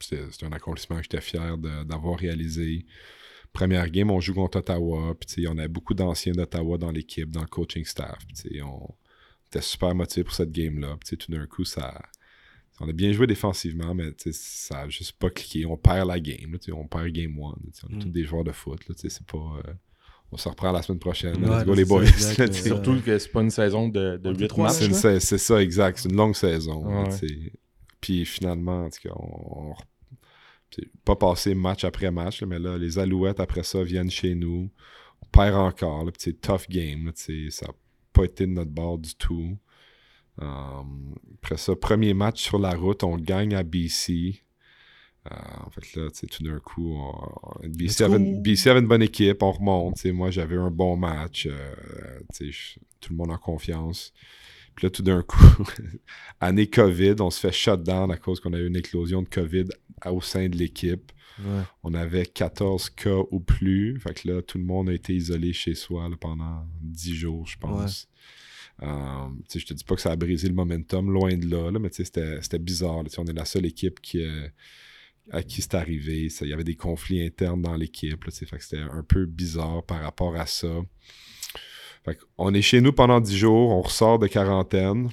C'était c'était un accomplissement que j'étais fier d'avoir réalisé. Première game, on joue contre Ottawa. Puis, on avait beaucoup d'anciens d'Ottawa dans l'équipe, dans le coaching staff. Puis, on était super motivés pour cette game-là. Tout d'un coup, ça. On a bien joué défensivement, mais ça n'a juste pas cliqué. On perd la game. là, on perd game one. On est Mm. tous des joueurs de foot. C'est pas. euh, on se reprend la semaine prochaine. Ouais, Let's go les boys. exact, là, euh. Surtout que c'est pas une saison de, de On dit 8 trois matchs. C'est ça, exact. C'est une longue saison. Ouais. Puis finalement, en tout cas, on, pas passé match après match, là, mais là, les Alouettes après ça viennent chez nous. On perd encore. C'est tough game. là, ça n'a pas été de notre bord du tout. Um, après ça, premier match sur la route, on gagne à BC. Euh, en fait, là, tu sais, tout d'un coup, on- BC, avait, une- BC avait une bonne équipe, on remonte. tu sais, Moi, j'avais un bon match. euh, tu sais, je- tout le monde en confiance. Puis là, tout d'un coup, année COVID, on se fait shut down à cause qu'on a eu une éclosion de COVID au sein de l'équipe. Ouais. On avait 14 cas ou plus. Fait que là, tout le monde a été isolé chez soi là, pendant 10 jours, je pense. Euh, tu sais, je te dis pas que ça a brisé le momentum, loin de là, là, mais tu sais, c'était bizarre. on est la seule équipe qui, euh, à qui c'est arrivé. Ça- Il y avait des conflits internes dans l'équipe. C'était un peu bizarre par rapport à ça. Fait on est chez nous pendant 10 jours, on ressort de quarantaine.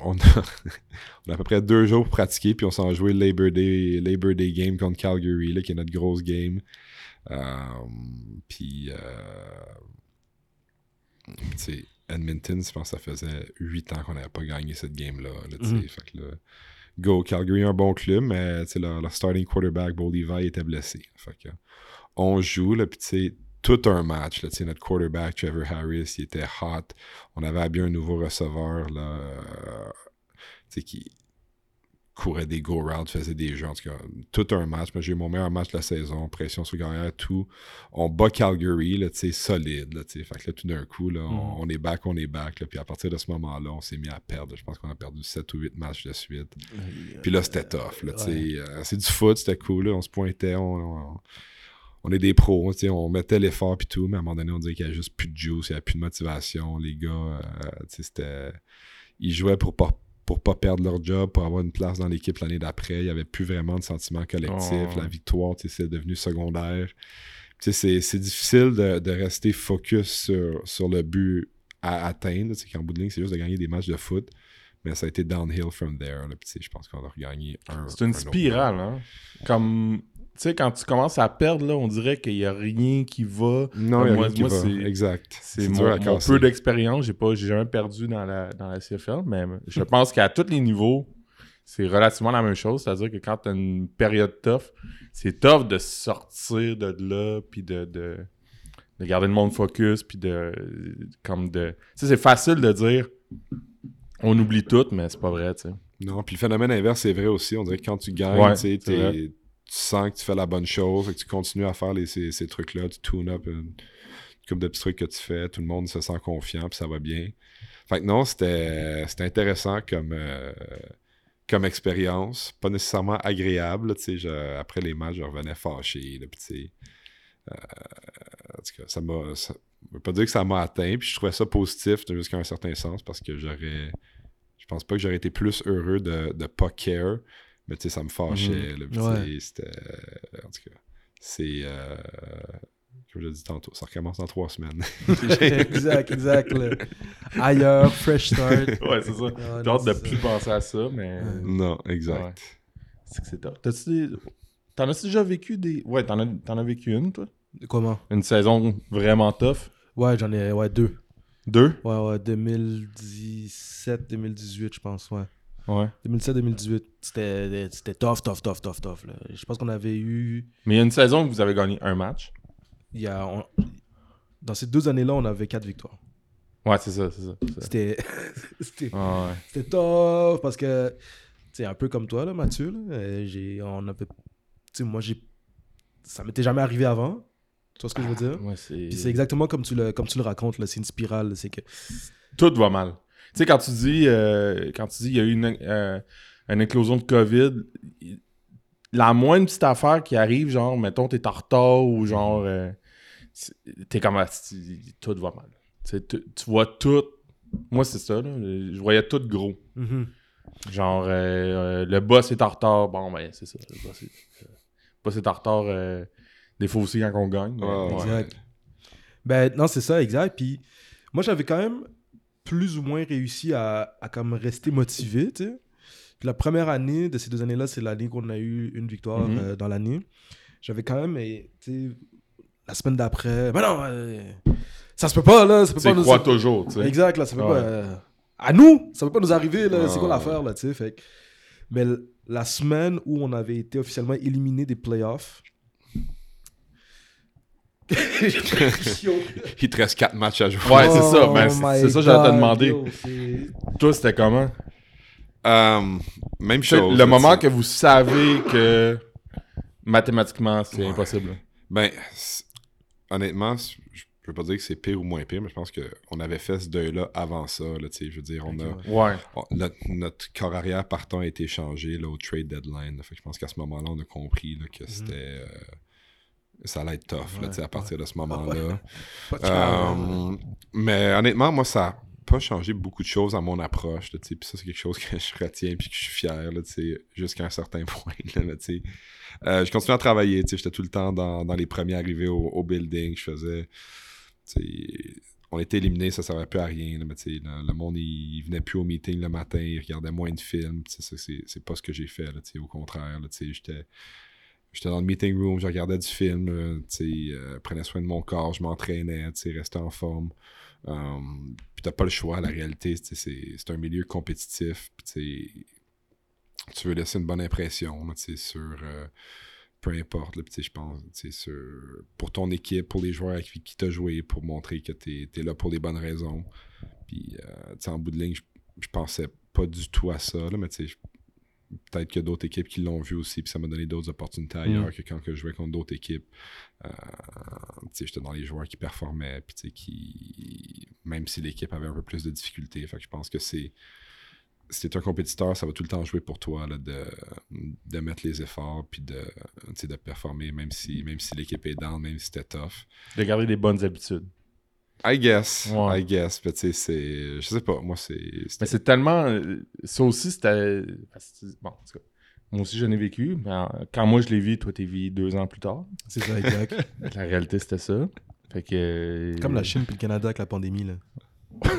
On a, on a à peu près deux jours pour pratiquer, puis on s'en joué le Labor Day, Labor Day Game contre Calgary, là, qui est notre grosse game. Euh, puis, euh, Edmonton, je pense que ça faisait 8 ans qu'on n'avait pas gagné cette game-là. là. Mhm. Fait que là, go, Calgary, un bon club, mais leur, leur starting quarterback, Bo Levi, était blessé. Que, on joue, là, puis tout un match. Là, notre quarterback, Trevor Harris, il était hot. On avait bien un nouveau receveur là, euh, qui courait des go routes, faisait des jeux. En tout cas, tout un match. J'ai eu mon meilleur match de la saison. Pression sur carrière, tout. On bat Calgary, là, tu sais, solide. Là, tu sais. fait que là, tout d'un coup, là, on, Mm. on est back, on est back. Là, puis à partir de ce moment-là, on s'est mis à perdre. Je pense qu'on a perdu 7 ou 8 matchs de suite. Puis là, c'était tough. Là, tu sais. Ouais. Euh, c'est du foot, c'était cool. là. On se pointait, on, on- on est des pros. On mettait l'effort puis tout, mais à un moment donné, on dirait qu'il n'y a juste plus de juice, il n'y a plus de motivation. Les gars, euh, tu sais, c'était... Ils jouaient pour pas, pour pas perdre leur job, pour avoir une place dans l'équipe l'année d'après. Il n'y avait plus vraiment de sentiment collectif. Oh. La victoire, tu sais, c'est devenu secondaire. Tu sais, c'est, c'est difficile de, de rester focus sur, sur le but à atteindre. Sais, qu'en bout de ligne, c'est juste de gagner des matchs de foot. Mais ça a été downhill from there. là. Je pense qu'on a regagné un. C'est une un spirale, hein. Comme, tu sais, quand tu commences à perdre, là, on dirait qu'il n'y a rien qui va. Non, il y a Moi- rien qui moi, va. c'est- Exact. C'est mon, peu d'expérience. J'ai pas, j'ai jamais perdu dans la, dans la CFL, mais je pense qu'à tous les niveaux, c'est relativement la même chose. C'est-à-dire que quand tu as une période tough, c'est tough de sortir de là, puis de, de, de garder le monde focus, puis de. Comme de. Tu sais, c'est facile de dire on oublie tout, mais c'est pas vrai, tu sais. Non, puis le phénomène inverse, c'est vrai aussi. On dirait que quand tu gagnes, Ouais, tu sais, tu sens que tu fais la bonne chose, et que tu continues à faire ces, trucs-là, tu tune up une, couple de petits trucs que tu fais, tout le monde se sent confiant, puis ça va bien. Fait que non, c'était intéressant comme, euh, comme expérience. Pas nécessairement agréable, Après les matchs, je revenais fâché, euh, en tout cas, ça m'a... ça- Je veux pas dire que ça m'a atteint, puis je trouvais ça positif jusqu'à un certain sens, parce que j'aurais... Je pense pas que j'aurais été plus heureux de, de pas care, mais tu sais, ça me fâchait. Ouais. c'était. En tout cas, c'est. euh, comme je l'ai dit tantôt, ça recommence dans trois semaines. exact, exact. là. Ailleurs, fresh start. Ouais, c'est ça. Ah, J'ai hâte de plus penser à ça, mais. non, exact. C'est que c'est top. T'as-tu des- T'en as déjà vécu des. Ouais, t'en as, t'en as vécu une, toi? Comment? Une saison vraiment tough? Ouais, j'en ai ouais, deux. Deux? Ouais, ouais, 2017, 2018, je pense, ouais. Ouais. 2017-2018, c'était tough, tough, tough, tough, tough. Là. Je pense qu'on avait eu. Mais il y a une saison où vous avez gagné un match. Il y a, on- dans ces deux années-là, on avait quatre victoires. Ouais, c'est ça, c'est ça. C'était c'était Ah ouais. c'était tough parce que, c'est un peu comme toi, là, Mathieu. Là, euh, j'ai, on avait. Moi, j'ai. Ça m'était jamais arrivé avant. Tu vois ce que je veux dire? Ouais, c'est. Puis c'est exactement comme tu le, comme tu le racontes, là. C'est une spirale. C'est que. Tout va mal. Tu sais, quand tu dis, euh, quand tu dis il y a eu une, euh, une éclosion de COVID, la moindre petite affaire qui arrive, genre, mettons, t'es en retard ou genre, euh, t'es comme, ah, tout va mal. Tu vois tout. Moi, c'est ça, là. Je voyais tout gros. Mhm. Genre, euh, euh, le boss est en retard. Bon, ben, c'est ça. Le boss est, euh, le boss est en retard. euh, des fois aussi quand on gagne. mais- Ouais, ouais. Exact. Ben non, c'est ça, exact. Puis moi, j'avais quand même plus ou moins réussi à, à comme rester motivé, tu sais. Puis la première année de ces deux années-là, c'est l'année qu'on a eu une victoire Mhm. euh, dans l'année. J'avais quand même, eh, tu sais, la semaine d'après, ben non, euh, ça se peut pas, là, ça peut pas nous... toujours, tu sais? Exact, là, ça peut Ouais. pas... euh, à nous, ça peut pas nous arriver, là, c'est quoi l'affaire, là, tu sais, fait Mais la semaine où on avait été officiellement éliminé des playoffs... Il te reste quatre matchs à jouer. Ouais, c'est ça. Oh Ben, c'est- ça que j'allais te demander. yo, Toi, c'était comment? Euh, même chose. le moment que vous savez que mathématiquement, c'est Ouais. impossible. Ben, honnêtement, je peux pas dire que c'est pire ou moins pire, mais je pense qu'on avait fait ce deuil-là avant ça. Là, je veux dire, on a, Ouais. on- notre, notre corps arrière partant a été changé là, au trade deadline. là. Fait que je pense qu'à ce moment-là, on a compris là, que c'était. euh, ça allait être tough Ouais, à partir de ce moment-là. Euh, mais honnêtement, moi, ça n'a pas changé beaucoup de choses à mon approche. Puis ça, c'est quelque chose que je retiens puis que je suis fier jusqu'à un certain point. Là. Euh, je continue à travailler. J'étais tout le temps dans, dans les premiers arrivés au, au building. Je faisais. On était éliminés, ça ne servait plus à rien. là, mais le, le monde, il, il venait plus au meeting le matin, il regardait moins de films. C'est pas ce que j'ai fait. Au contraire, j'étais. J'étais dans le meeting room, je regardais du film, euh, euh, prenais soin de mon corps, je m'entraînais, restais en forme. Um, puis t'as pas le choix, la réalité, c'est un milieu compétitif, tu veux laisser une bonne impression, là, sur euh, peu importe, je pense, pour ton équipe, pour les joueurs avec qui t'as joué, pour montrer que t'es es là pour les bonnes raisons. Puis, euh, en bout de ligne, je, pensais pas du tout à ça, là, mais je- peut-être qu'il y a d'autres équipes qui l'ont vu aussi, puis ça m'a donné d'autres opportunités ailleurs que quand je jouais contre d'autres équipes. Euh, tu j'étais dans les joueurs qui performaient, puis tu qui. Même si l'équipe avait un peu plus de difficultés. Fait que je pense que c'est. Si t'es un compétiteur, ça va tout le temps jouer pour toi là, de, de mettre les efforts puis de, tu de performer, même si, même si l'équipe est down, même si c'était tough. De garder des bonnes habitudes. I guess. Ouais. I guess. Puis, tu sais, c'est. Je sais pas, moi, c'est. Mais c'est tellement. euh, Ça aussi, c'était. Bon, en tout cas, moi aussi, j'en ai vécu. Mais euh, quand moi, je l'ai vu, toi, t'es vu deux ans plus tard. C'est ça, exact. La réalité, c'était ça. Fait que. euh, Comme la Chine puis le Canada avec la pandémie, là.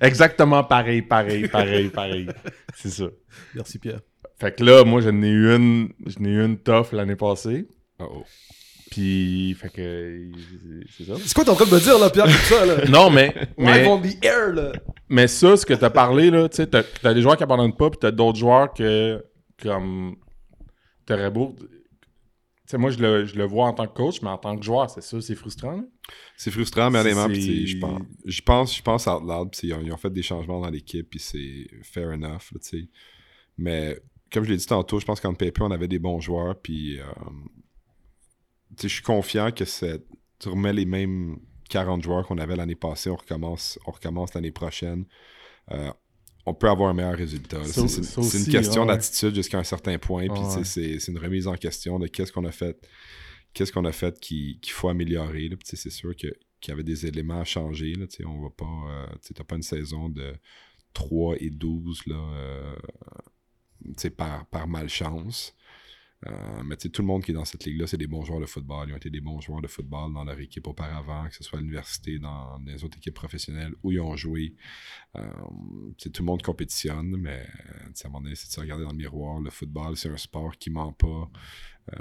Exactement pareil, pareil, pareil, pareil. C'est ça. Merci, Pierre. Fait que là, moi, j'en ai eu une. J'en ai eu une tough l'année passée. Oh, oh. Puis, fait que. C'est ça. C'est quoi en train de me dire, là, Pierre, comme ça, là? Non, mais. mais... On the air, là. Mais ça, ce que t'as parlé, là, tu sais, t'as, t'as des joueurs qui abandonnent pas, puis t'as d'autres joueurs que, comme, t'aurais beau... Tu sais, moi, je le, je le vois en tant que coach, mais en tant que joueur, c'est ça, c'est frustrant, là. C'est frustrant, mais honnêtement, je pense, je pense, je pense out loud, puis ils ont, ils ont fait des changements dans l'équipe, puis c'est fair enough, là, tu sais. Mais comme je l'ai dit tantôt, je pense qu'en paper, on avait des bons joueurs, puis euh, je suis confiant que tu remets les mêmes 40 joueurs qu'on avait l'année passée, on recommence, on recommence l'année prochaine. Euh, on peut avoir un meilleur résultat. C'est- une question ouais. d'attitude jusqu'à un certain point, puis Ouais. c'est une remise en question de qu'est-ce qu'on a fait qu'est-ce qu'on a fait qui- qu'il faut améliorer. C'est sûr qu'il y avait des éléments à changer. Là, on va pas. euh, pas une saison de 3 et 12 là, euh, par, par malchance. Euh, mais tout le monde qui est dans cette ligue-là, c'est des bons joueurs de football. Ils ont été des bons joueurs de football dans leur équipe auparavant, que ce soit à l'université, dans les autres équipes professionnelles où ils ont joué. Euh, tout le monde compétitionne, mais sais, à un moment donné, c'est de se regarder dans le miroir. Le football, c'est un sport qui ment pas. Euh,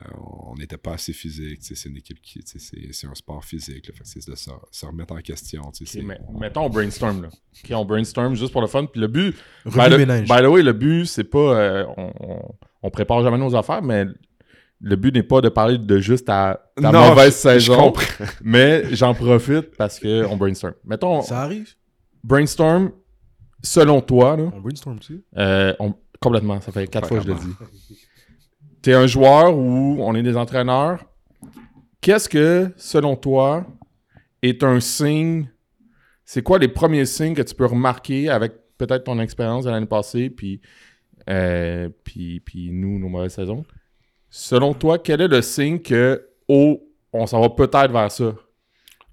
on n'était pas assez physique. C'est une équipe qui. C'est un sport physique. là. Fait que c'est de se, se remettre en question. mais- mettons, on brainstorm, là. On brainstorm juste pour le fun. Puis le but, by the, ménage. by the way, le but, c'est pas. euh, on, on, on prépare jamais nos affaires, mais le but n'est pas de parler de juste ta, ta Non, mauvaise je- saison. mais j'en profite parce qu'on brainstorm. Mettons, Ça arrive? brainstorm, selon toi, là, On brainstorm aussi. euh, on- complètement, ça fait quatre fois que je le Vraiment. T'es un joueur où on est des entraîneurs. Qu'est-ce que, selon toi, est un signe? C'est quoi les premiers signes que tu peux remarquer avec peut-être ton expérience de l'année passée, puis, euh, puis, puis nous, nos mauvaises saisons? Selon toi, quel est le signe que, oh, on s'en va peut-être vers ça? Tu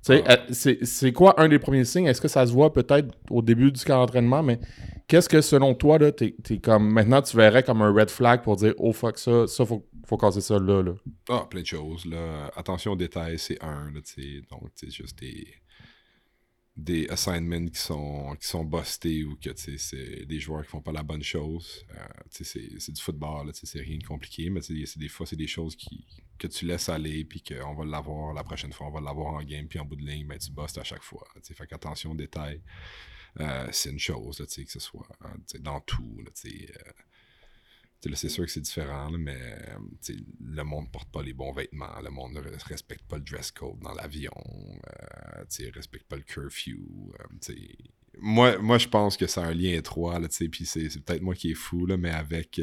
sais, euh, c'est c'est quoi un des premiers signes? Est-ce que ça se voit peut-être au début du camp d'entraînement, mais qu'est-ce que selon toi, là, t'es comme maintenant tu verrais comme un red flag pour dire oh fuck ça, ça faut, faut casser ça là, là? Ah, plein de choses. Là. Attention aux détails, c'est un. Là. Donc, c'est juste des, des assignments qui sont, qui sont bustés ou que c'est des joueurs qui font pas la bonne chose. Euh, c'est c'est du football, là, c'est rien de compliqué, mais c'est des fois, c'est des choses qui, que tu laisses aller, puis qu'on va l'avoir la prochaine fois, on va l'avoir en game, puis en bout de ligne, ben, tu bustes à chaque fois. Fait qu'attention aux détails, euh, c'est une chose, là, que ce soit sais, dans tout. Euh, là, c'est sûr que c'est différent, là, mais euh, le monde porte pas les bons vêtements, le monde ne res- respecte pas le dress code dans l'avion, sais, respecte pas le curfew. moi, moi, je pense que c'est un lien étroit, puis c'est peut-être moi qui est fou, là, mais avec,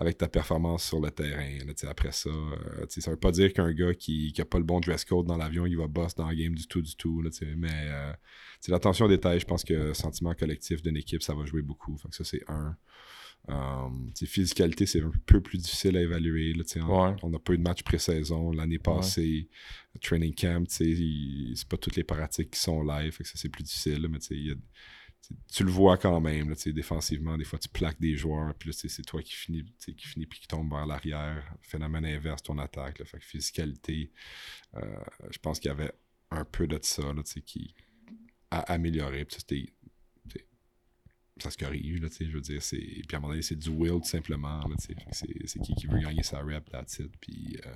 avec ta performance sur le terrain. là, après ça, euh, ça veut pas dire qu'un gars qui, qui a pas le bon dress code dans l'avion, il va boss dans le game du tout, du tout. Là, mais euh, l'attention aux détails, je pense que le sentiment collectif d'une équipe, ça va jouer beaucoup. Fait que ça, c'est un. Sais, physicalité, c'est un peu plus difficile à évaluer. Là, on Ouais. on n'a pas eu de match pré-saison l'année passée. Training camp, c'est pas toutes les pratiques qui sont live. Fait que ça, c'est plus difficile. là, mais il y a- tu le vois quand même, là, défensivement, des fois tu plaques des joueurs, puis là, c'est toi qui finis, qui puis qui tombe vers l'arrière. Phénomène inverse, ton attaque. Là, fait que physicalité, euh, je pense qu'il y avait un peu de ça là, qui a amélioré. Ça, se corrige, là, je veux dire. Puis à un moment donné, c'est du will, tout simplement, c'est, qui qui veut gagner sa rep, that's it, puis euh,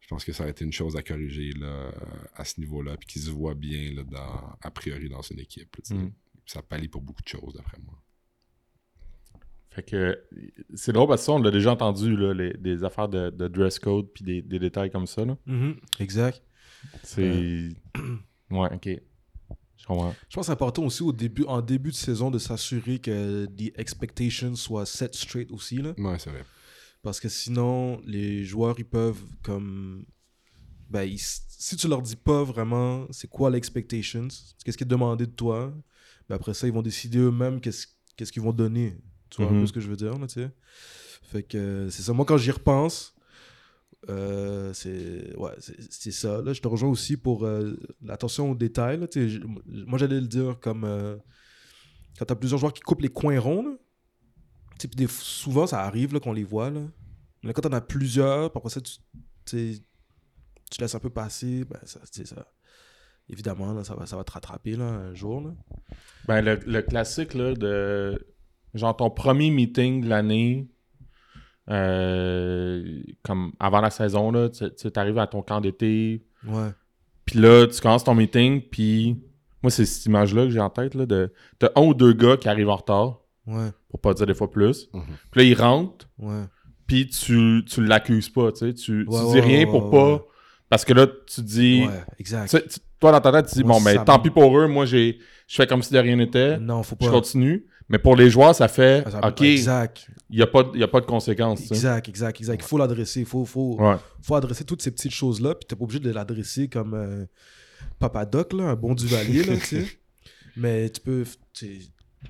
je pense que ça a été une chose à corriger, là, à ce niveau-là, puis qui se voit bien, là, dans, a priori, dans une équipe. Mm. Ça pallie pour beaucoup de choses, d'après moi. Fait que c'est drôle parce que ça, on l'a déjà entendu, là, les- des affaires de, de dress code puis des, des détails comme ça. là. Mhm, Exact. C'est. Ouais, ok. Je comprends. Je pense que c'est important aussi au début, en début de saison de s'assurer que les expectations soient set straight aussi. Là. Ouais, c'est vrai. Parce que sinon, les joueurs, ils peuvent comme... Ben, ils- si tu leur dis pas vraiment c'est quoi l'expectations, qu'est-ce qui est demandé de toi, ben après ça, ils vont décider eux-mêmes qu'est-ce qu'ils vont donner. Tu vois un Mhm. peu ce que je veux dire, là, tu sais. Fait que euh, c'est ça. Moi, quand j'y repense, euh, c'est ouais, c'est ça. Là, je te rejoins aussi pour euh, l'attention aux détails. là, moi, j'allais le dire comme euh, quand tu as plusieurs joueurs qui coupent les coins ronds. là, des- souvent, ça arrive qu'on les voit. Là. Mais quand t'en as plusieurs, après ça, tu, tu sais, tu laisses un peu passer, ben, ça, évidemment, là, ça, va, ça va te rattraper là, un jour. Là. Ben, le, le classique, là, de. Genre, ton premier meeting de l'année, euh, comme avant la saison, là, tu arrives à ton camp d'été, Ouais. puis là, tu commences ton meeting, puis. Moi, c'est cette image-là que j'ai en tête, là, de. T'as un ou deux gars qui arrivent en retard, Ouais. pour pas dire des fois plus. Mhm. Puis là, ils rentrent, Ouais. puis tu, tu l'accuses pas, tu sais. Tu, dis ouais, rien ouais, pour ouais, pas. ouais. Parce que là, tu dis. Ouais, exact. tu- toi, dans ta tête, tu dis, bon, ben, ça tant pis pour eux, moi, j'ai, je fais comme si de rien n'était, Non, faut je pas. continue. Mais pour les joueurs, ça fait, Ah, OK, il n'y a, pas de- y a pas de conséquences. tu. Exact, exact, exact. Il faut l'adresser. Il faut, faut, Ouais. faut adresser toutes ces petites choses-là. Puis t'es pas obligé de l'adresser comme euh, Papa Doc, là, un bon duvalier, là, tu sais. Mais tu peux. tu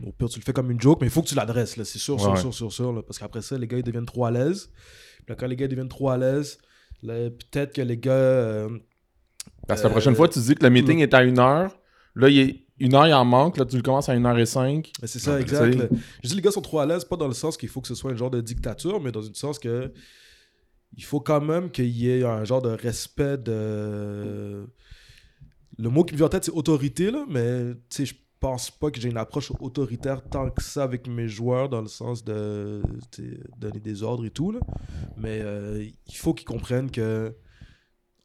Au pire, tu le fais comme une joke, mais il faut que tu l'adresses, là. C'est sûr, sûr, Ouais. sûr, sûr, sûr. là. parce qu'après ça, les gars, ils deviennent trop à l'aise. Puis là, quand les gars deviennent trop à l'aise, peut-être que les gars. euh, Parce que la Euh, prochaine fois, tu dis que le meeting est à une heure. Là, il est une heure, il en manque. Là, tu le commences à une heure et cinq. C'est ça, Ouais, exact. là. Je dis les gars sont trop à l'aise, pas dans le sens qu'il faut que ce soit un genre de dictature, mais dans le sens que il faut quand même qu'il y ait un genre de respect de. Le mot qui me vient en tête, c'est autorité, là, mais je pense pas que j'ai une approche autoritaire tant que ça avec mes joueurs, dans le sens de donner des ordres et tout. Là. Mais euh, il faut qu'ils comprennent que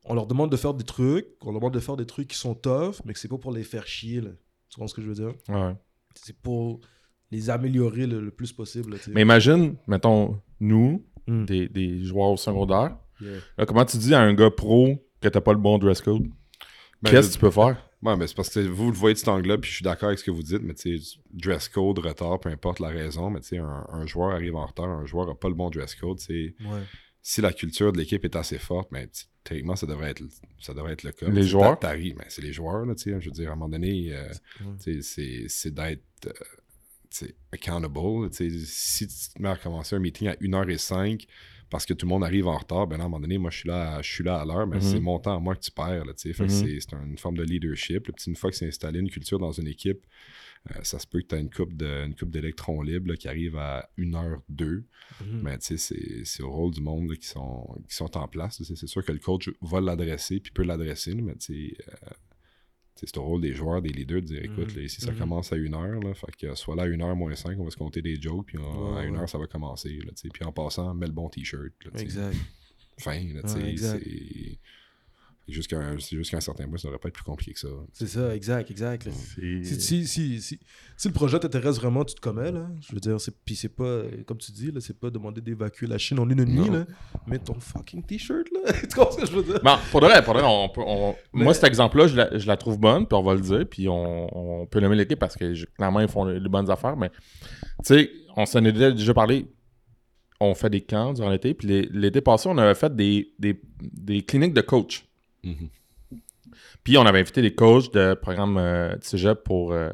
on leur demande de faire des trucs, on leur demande de faire des trucs qui sont tough, mais que c'est pas pour les faire chier. Là. Tu comprends ce que je veux dire? Ouais. C'est pour les améliorer le, le plus possible. là. Mais imagine, mettons, nous, Mm. des, des joueurs au secondaire, Yeah. là, comment tu dis à un gars pro que t'as pas le bon dress code? Ben, Qu'est-ce que tu peux faire? Ouais, mais c'est parce que vous le voyez de cet angle-là, puis je suis d'accord avec ce que vous dites, mais tu sais, dress code, retard, peu importe la raison, mais tu sais, un, un joueur arrive en retard, un joueur n'a pas le bon dress code, tu sais, Ouais. si la culture de l'équipe est assez forte, mais théoriquement, ça devrait être, ça devrait être le cas. Les joueurs? mais c'est les joueurs, là, je veux dire, à un moment donné, euh, c'est- c'est d'être, euh, accountable, si tu te mets à commencer un meeting à 1h05 parce que tout le monde arrive en retard, ben là, à un moment donné, moi, je suis là, à- je suis là à l'heure, mais Mhm. c'est mon temps à moi que tu perds, là, que Mhm. c'est c'est une forme de leadership, là. Une fois que c'est installé une culture dans une équipe, ça se peut que tu as une coupe de- une coupe d'électrons libres là, qui arrive à 1h02. Mhm. Mais tu sais, c'est- c'est au rôle du monde là, qui, sont, qui sont en place. C'est sûr que le coach va l'adresser puis peut l'adresser, mais tu sais, euh, tu sais, c'est au rôle des joueurs, des leaders de dire écoute, Mhm. là, ici ça Mhm. commence à 1h, là, fait que soit là à 1h moins 5, on va se compter des jokes, puis on- Ouais, à ouais. 1h ça va commencer. Là, puis en passant, mets le bon t-shirt. Exact. Fin, là, tu Ouais, sais, exact. C'est. Jusqu'à un, c'est jusqu'à un certain point, ça devrait pas être plus compliqué que ça. C'est ça, exact, exact. Si, si, si, si, si le projet t'intéresse vraiment, tu te commets, là. Je veux dire, c'est, puis c'est pas, comme tu dis, là, c'est pas demander d'évacuer la Chine en une nuit, là. Mets ton fucking t-shirt, là. tu comprends ce que je veux dire? Bon, pour de vrai, pour de vrai, on peut- on- Mais- moi, cet exemple-là, je la, je la trouve bonne, puis on va le dire, puis on, on peut nommer l'équipe parce que je- clairement, ils font les, les bonnes affaires, mais tu sais, on s'en est déjà, parlé. On fait des camps durant l'été, puis l'été passé, on avait fait des, des, des cliniques de coach. Mhm. Puis on avait invité des coachs de programme euh, de cégep pour, euh,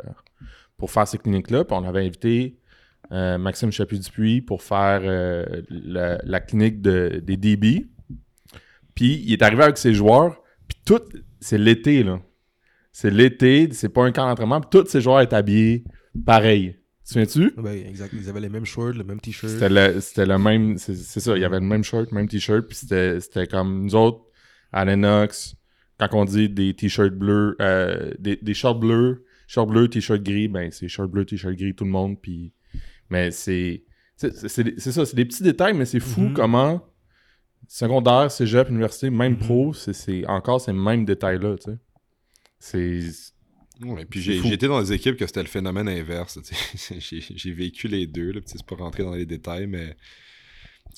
pour faire ces cliniques-là. Puis on avait invité euh, Maxime Chapuis-Dupuis pour faire la, la clinique de, des DB. Puis il est arrivé avec ses joueurs. Puis tout, c'est l'été, là. C'est l'été, c'est pas un camp d'entraînement. Puis tous ces joueurs étaient habillés pareil. Tu souviens-tu? Ben, exact. Ils avaient les mêmes shorts, le même t-shirt. C'était le, le même. C'est ça, il y avait le même shirt, même t-shirt. Puis c'était comme nous autres, à Lennox, quand on dit des t-shirts bleus, euh, des, des shorts bleus, shorts bleus, t-shirt gris, ben c'est shorts bleus, t-shirt gris, tout le monde. Puis, mais c'est. C'est ça, c'est des petits détails, mais c'est fou Mhm. comment secondaire, cégep, université, même Mhm. pro, c'est- encore ces mêmes détails-là, tu sais. C'est. Ouais, puis été dans des équipes que c'était le phénomène inverse. J'ai vécu les deux. C'est pas rentrer dans les détails, mais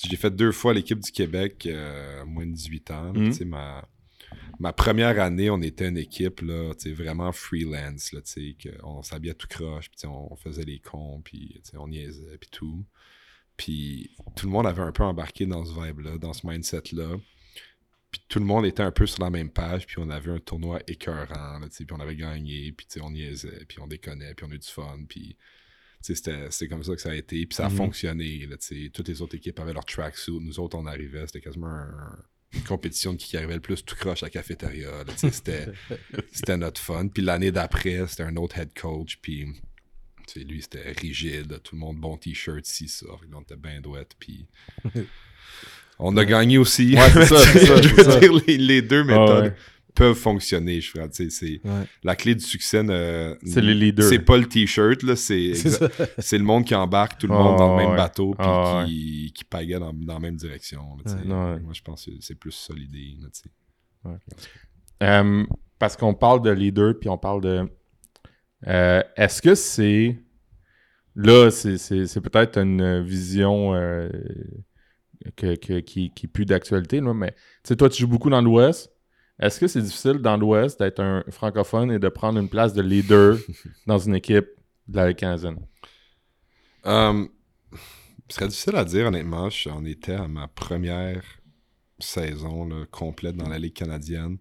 j'ai fait deux fois l'équipe du Québec euh, moins de 18 ans. Mhm. sais, ma, ma première année, on était une équipe là, vraiment freelance. Là, que on s'habillait tout croche, puis on faisait les cons, puis on niaisait, puis tout. Puis tout le monde avait un peu embarqué dans ce vibe-là, dans ce mindset-là. Puis tout le monde était un peu sur la même page, puis on avait un tournoi écœurant, là, puis on avait gagné, puis on niaisait, puis on déconnait, puis on a eu du fun, puis c'était comme ça que ça a été, puis ça a Mhm. fonctionné, là. Toutes les autres équipes avaient leur tracksuit, nous autres, on arrivait, c'était quasiment un- une compétition de qui arrivait le plus tout croche à la cafétéria, c'était c'était notre fun. Puis l'année d'après, c'était un autre head coach, puis lui, c'était rigide, tout le monde bon t-shirt, si ça, fait que là, on était bien douette, puis... On a gagné aussi. Ouais, c'est ça, c'est ça, je c'est veux ça. dire, les, les deux Ah méthodes ouais. Peuvent fonctionner, je sais, C'est Ouais. la clé du succès. ne- C'est les leaders. C'est pas le t-shirt, là. C'est le monde qui embarque tout le Ah monde dans le même ouais. bateau puis Ah qui, qui pagaie dans, dans la même direction. là. Ouais. Ouais. Moi, je pense que c'est plus là, sais. Euh, parce qu'on parle de leader, puis on parle de. Euh, Est-ce que c'est. Là, c'est- peut-être une vision euh, que, que- qui, qui plus d'actualité, mais tu sais, toi, tu joues beaucoup dans l'Ouest. Est-ce que c'est difficile dans l'Ouest d'être un francophone et de prendre une place de leader dans une équipe de la Ligue canadienne? Euh, ce serait difficile à dire, honnêtement. J'en étais à ma première saison là, complète dans la Ligue canadienne.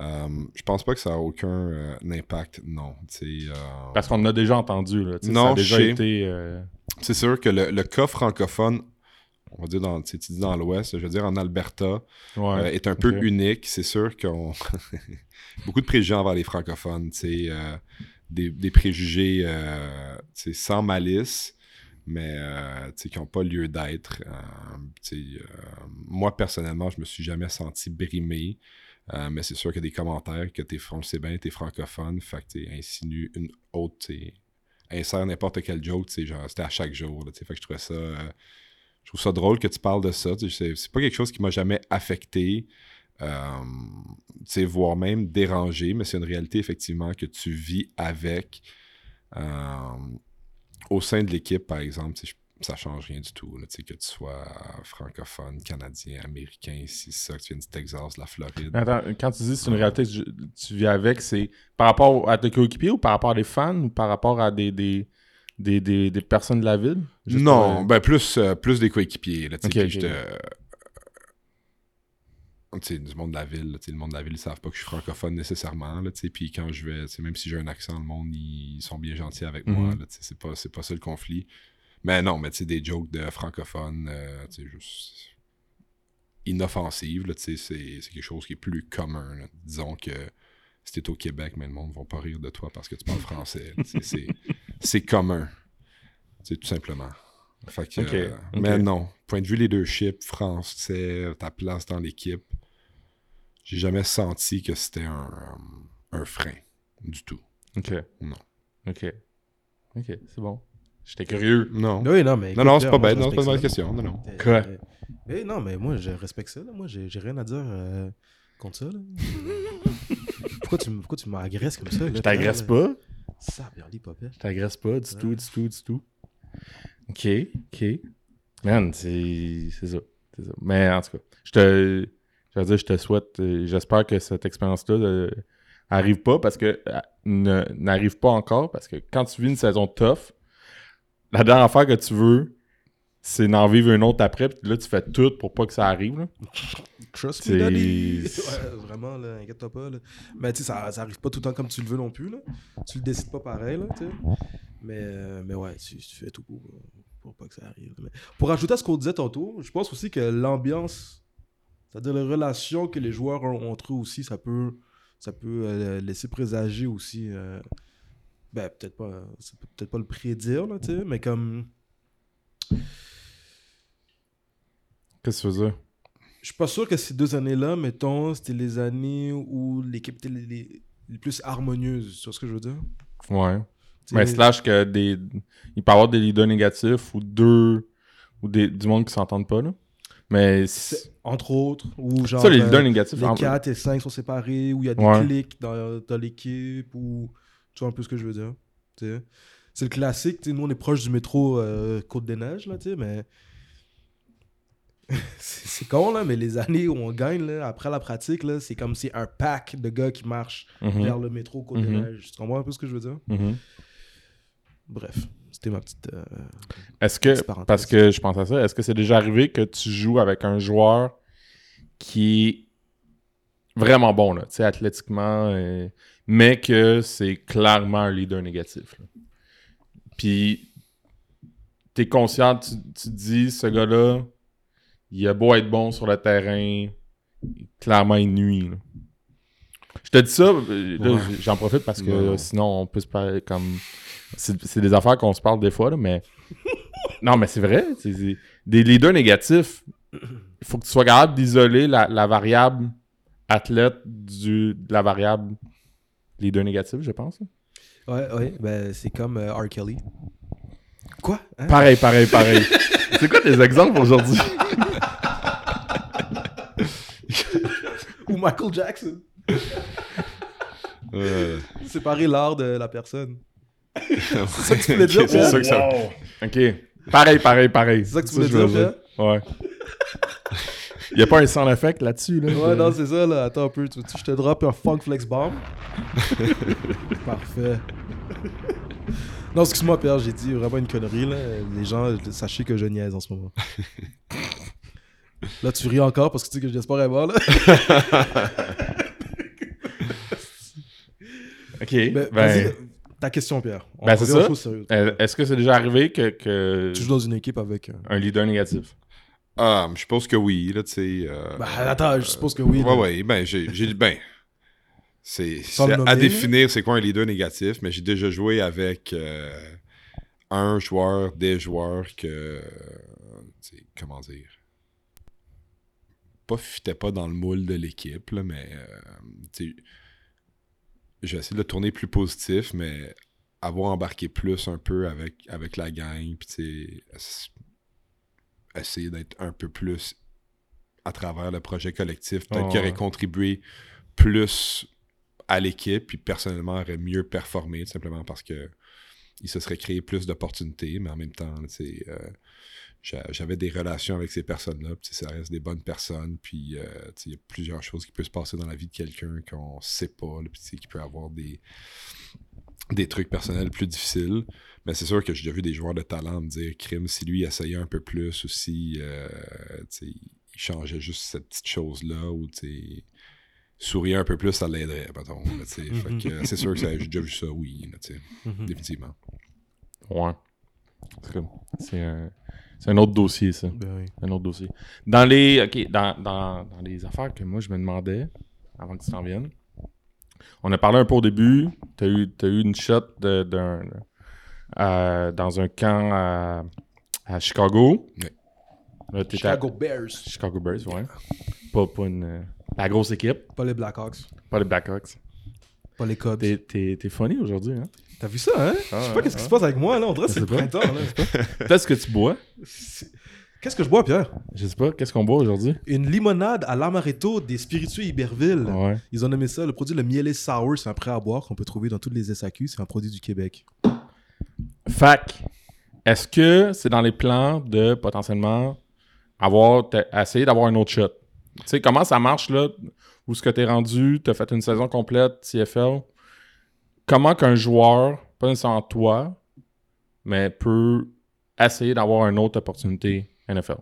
Euh, je pense pas que ça a aucun euh, impact, non. Euh, Parce qu'on en a déjà entendu. Là, Non, ça a déjà je sais. été. euh, C'est sûr que le, le cas francophone, on va dire dans, tu dis dans l'Ouest, je veux dire en Alberta, ouais. euh, est un peu unique. C'est sûr qu'on. beaucoup de préjugés envers les francophones, tu euh, des, des préjugés euh, sans malice, mais qui n'ont pas lieu d'être. Moi, personnellement, je me suis jamais senti brimé. Mais c'est sûr qu'il y a des commentaires que t'es français bien, t'es francophone, fait que tu insinues une autre, tu insère n'importe quel joke, genre, c'était à chaque jour, là, fait que je trouvais ça, je trouve ça drôle que tu parles de ça, c'est pas quelque chose qui m'a jamais affecté, euh, voire même dérangé, mais c'est une réalité, effectivement, que tu vis avec, euh, au sein de l'équipe, par exemple, ça change rien du tout, que tu sois francophone, canadien, américain, si ça, que tu viennes du Texas, de la Floride. Attends, quand tu dis c'est une réalité que tu- vis avec, c'est par rapport à tes coéquipiers ou par rapport à des fans ou par rapport à des, des, des, des personnes de la ville? Non, ben plus, euh, plus des coéquipiers. Là, euh, du monde de la ville. là, le monde de la ville, ils savent pas que je suis francophone nécessairement. Là, puis quand je vais, même si j'ai un accent, le monde, ils sont bien gentils avec moi. Mhm. c'est pas, pas ça le conflit. Mais non, mais tu sais, des jokes de francophones, euh, tu sais, juste inoffensives, là, tu sais, c'est, quelque chose qui est plus commun. là. Disons que si t'es au Québec, mais le monde va pas rire de toi parce que tu parles français. c'est, c'est commun. C'est tout simplement. Fait que, euh. Mais non, point de vue leadership, français, ta place dans l'équipe, j'ai jamais senti que c'était un, euh, un frein du tout. Ok. Non. Ok. Ok, c'est bon. J'étais curieux. Non. Oui, non, mais. Non, non, c'est pas bête, je non, c'est pas une bonne question. Non, non. Euh, Quoi? euh, eh, non, mais moi, je respecte ça. Là. Moi, j'ai j'ai rien à dire euh, contre ça. Là. pourquoi tu, pourquoi tu m'agresses comme ça? Je t'agresse pas? Ça, Berly, pas bête. Je t'agresse pas du tout, du tout, du tout. Ok, ok. Man, c'est c'est ça. ça. Mais en tout cas, je te. Je veux dire, je te souhaite. euh, J'espère que cette expérience-là euh, arrive pas parce que. euh, N'arrive pas encore parce que quand tu vis une saison tough, la dernière affaire que tu veux, c'est d'en vivre une autre après. Puis là, tu fais tout pour pas que ça arrive. là. Trust me, daddy. Ouais, vraiment, là, inquiète-toi pas. Là. Mais tu sais, ça, ça arrive pas tout le temps comme tu le veux non plus. Là. Tu le décides pas pareil, là, tu sais. Mais, euh, mais ouais, tu, tu fais tout pour, pour pas que ça arrive. Mais pour ajouter à ce qu'on disait tantôt, je pense aussi que l'ambiance, c'est-à-dire les relations que les joueurs ont entre eux aussi, ça peut, ça peut euh, laisser présager aussi. euh, ben, peut-être pas, peut-être pas le prédire, là, tu sais, mais comme. Qu'est-ce que tu veux dire? Je suis pas sûr que ces deux années-là, mettons, c'était les années où l'équipe était les, les- les plus harmonieuses. Tu vois ce que je veux dire? Ouais. Mais slash que des. Il peut y avoir des leaders négatifs ou deux. Ou des, du monde qui s'entendent pas, là. Mais. entre autres, ou genre. Ça, les euh, leaders négatifs. les en- 4 et 5 sont séparés, où il y a des Ouais. clics dans, dans l'équipe, ou. Tu vois un peu ce que je veux dire? C'est le classique, nous on est proche du métro euh, Côte-des-Neiges, là, tu sais, mais. c'est con, là, mais les années où on gagne, là, après la pratique, là, c'est comme c'est un pack de gars qui marchent Mhm, vers le métro Côte-des-Neiges. Tu comprends un peu ce que je veux dire? mhm. Bref, c'était ma petite. euh, Est-ce que, Petite parce que je pense à ça, est-ce que c'est déjà arrivé que tu joues avec un joueur qui est vraiment bon, là, tu sais, athlétiquement, euh, mais que c'est clairement un leader négatif, là? Puis, t'es conscient, tu, tu te dis, ce gars-là, il a beau être bon sur le terrain, clairement, il nuit, là. Je te dis ça, euh, Ouais. j'en profite parce que Non. sinon, on peut se parler comme... C'est des affaires qu'on se parle des fois, là, mais... non, mais c'est vrai. c'est- c'est- Des leaders négatifs, il faut que tu sois capable d'isoler la, la variable athlète du, de la variable leader négatif, je pense. Ouais, ouais, ben c'est comme euh, R. Kelly. Quoi? Hein? Pareil, pareil, pareil. c'est quoi tes exemples aujourd'hui? Ou Michael Jackson. Euh, Séparer l'art de la personne. c'est ça que tu voulais dire, C'est Pierre? ça que ça. OK. Pareil, pareil, pareil. C'est ça que tu voulais dire? Ouais. Il n'y a pas un sound effect là-dessus, là? Ouais, non, c'est ça, là. Attends un peu. Tu, tu- je te drop un Funk Flex Bomb? Parfait. non, excuse-moi, Pierre, j'ai dit vraiment une connerie, là. Les gens, sachez que je niaise en ce moment. Là, tu ris encore parce que tu sais que j'espère est mort, là. OK. Ben, Ben, ta question, Pierre. On Ben, c'est ça. euh, Est-ce que c'est déjà arrivé que, que Tu joues dans une équipe avec. euh, un leader négatif? Ah, je suppose que oui, là, tu sais. euh, Ben, attends, je suppose que oui. Ouais, là. ouais, ben, j'ai, j'ai- ben, c'est, à définir c'est quoi un leader négatif, mais j'ai déjà joué avec, euh, un joueur, des joueurs que. tu sais, comment dire Pas fitait pas dans le moule de l'équipe, mais. euh, j'ai essayé de le tourner plus positif, mais avoir embarqué plus un peu avec, avec la gang, puis essayer d'être un peu plus à travers le projet collectif, peut-être Oh, qu'il aurait ouais. contribué plus à l'équipe, puis personnellement aurait mieux performé, tout simplement parce que il se serait créé plus d'opportunités, mais en même temps, tu sais, euh, j'avais des relations avec ces personnes-là, puis ça reste des bonnes personnes, puis euh, il y a plusieurs choses qui peuvent se passer dans la vie de quelqu'un qu'on sait pas, là, qui peut avoir des, des trucs personnels plus difficiles. Mais c'est sûr que j'ai déjà vu des joueurs de talent me dire, crime, si lui essayait un peu plus, ou si euh, il changeait juste cette petite chose-là, ou souriait un peu plus, ça l'aiderait, mettons. que, c'est sûr que j'ai déjà vu ça, oui, là, Mhm. définitivement. Ouais. C'est un, c'est un autre dossier, ça. Ben oui. Un autre dossier. Dans les. OK, dans, dans, dans les affaires que moi je me demandais, avant que tu t'en viennes, on a parlé un peu au début. Tu as eu, t'as eu une shot de- d'un. euh, dans un camp à, à Chicago. Là, à- Chicago Bears, Chicago Bears, ouais. Pas, pas une. euh, la grosse équipe, pas les Blackhawks, pas les Blackhawks. Pas les Cubs. T'es, t'es, t'es funny aujourd'hui, hein? T'as vu ça, hein? Je sais Ah, pas qu'est-ce qui se passe avec moi, là. On dirait que c'est le printemps, là. Peut-être que tu bois? C'est- Qu'est-ce que je bois, Pierre? Je sais pas, qu'est-ce qu'on boit aujourd'hui? Une limonade à l'amaretto des spiritueux Iberville. Ouais. Ils ont nommé ça le produit le mielé sour. C'est un prêt à boire qu'on peut trouver dans toutes les SAQ. C'est un produit du Québec. Fac, est-ce que c'est dans les plans de potentiellement avoir essayer d'avoir un autre shot? Tu sais, comment ça marche là? Où est-ce que tu es rendu? Tu as fait une saison complète CFL. Comment qu'un joueur, pas nécessairement toi, mais peut essayer d'avoir une autre opportunité NFL?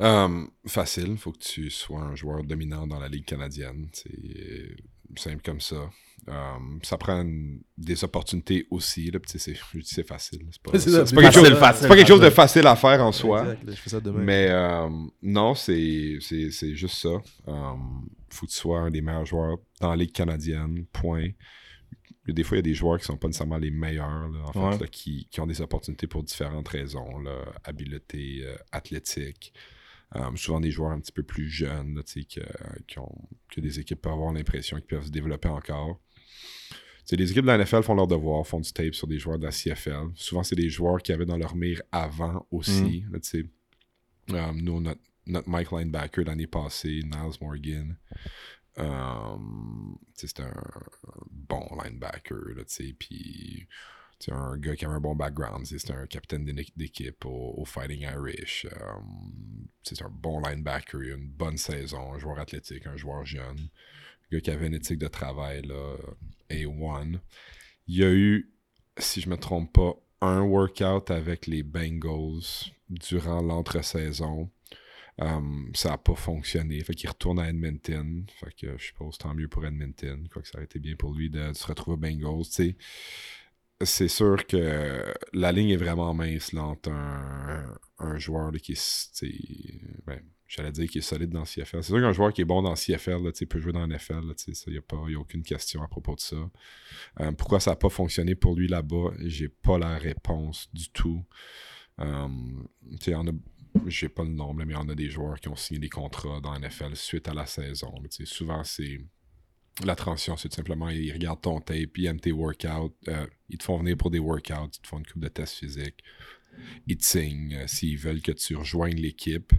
Um, facile, faut que tu sois un joueur dominant dans la Ligue canadienne. C'est euh, simple comme ça. Um, ça prend une- des opportunités aussi. Là, c'est, c'est facile. C'est pas, C'est pas quelque, facile, chose, facile, c'est pas quelque chose de facile. à faire en soi. Exact, là, je fais ça demain. Mais euh, non, c'est, juste ça. Um, faut que tu sois un des meilleurs joueurs dans la Ligue canadienne, point. Des fois, il y a des joueurs qui sont pas nécessairement les meilleurs, là, en fait, Ouais. là, qui, qui ont des opportunités pour différentes raisons. Habileté, euh, athlétique. Um, souvent des joueurs un petit peu plus jeunes, là, qui ont, que des équipes peuvent avoir l'impression qu'ils peuvent se développer encore. Tu sais, les équipes de la NFL font leur devoir, font du tape sur des joueurs de la CFL. Souvent, c'est des joueurs qui avaient dans leur mire avant aussi. là, sais. Um, nous, notre, notre Mike Linebacker l'année passée, Niles Morgan, um, sais, c'était un, bon linebacker. Là, puis c'est un gars qui avait un bon background. C'était un capitaine d'équipe au, au Fighting Irish. Um, sais, c'est un bon linebacker, il a une bonne saison, un joueur athlétique, un joueur jeune. Qui avait une éthique de travail, là, A1. Il y a eu, si je me trompe pas, un workout avec les Bengals durant l'entre-saison. Um, ça n'a pas fonctionné. Fait qu'il retourne à Edmonton. Fait que je suppose tant mieux pour Edmonton. Quoi que ça aurait été bien pour lui de se retrouver aux Bengals. C'est sûr que la ligne est vraiment mince là, un, joueur qui ben, J'allais dire qu'il est solide dans CFL. C'est sûr qu'un joueur qui est bon dans CFL là, peut jouer dans NFL. Il n'y a, aucune question à propos de ça. Euh, pourquoi ça n'a pas fonctionné pour lui là-bas? J'ai pas la réponse du tout. Euh, on j'ai pas le nombre, mais en a des joueurs qui ont signé des contrats dans NFL suite à la saison. Souvent, c'est la transition, c'est tout simplement ils regardent ton tape, ils aiment tes workouts, euh, ils te font venir pour des workouts, ils te font une coupe de tests physiques, ils te signent euh, s'ils veulent que tu rejoignes l'équipe.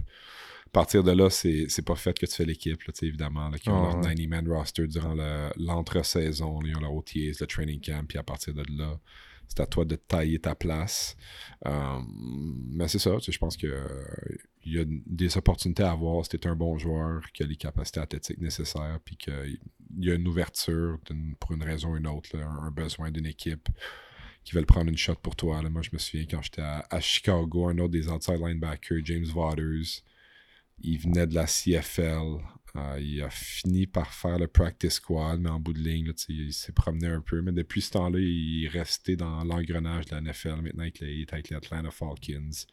À partir de là, c'est c'est pas fait que tu fais l'équipe, évidemment, là, qui ont Ah, leur ouais. 90-man roster durant le- l'entre-saison, ils ont leur OTAs, le training camp, puis à partir de là, c'est à toi de tailler ta place. Euh, mais c'est ça, je pense que euh, il y a des opportunités à avoir si tu es un bon joueur, qui a les capacités athlétiques nécessaires, puis qu'il y a une ouverture pour une raison ou une autre, là, un, un besoin d'une équipe qui veulent prendre une shot pour toi. là. Moi, je me souviens quand j'étais à, à Chicago, un autre des outside linebackers, James Waters, il venait de la CFL. Euh, il a fini par faire le practice squad, mais en bout de ligne, là, il s'est promené un peu. Mais depuis ce temps-là, il est resté dans l'engrenage de la NFL. Maintenant, il est avec les Atlanta Falcons.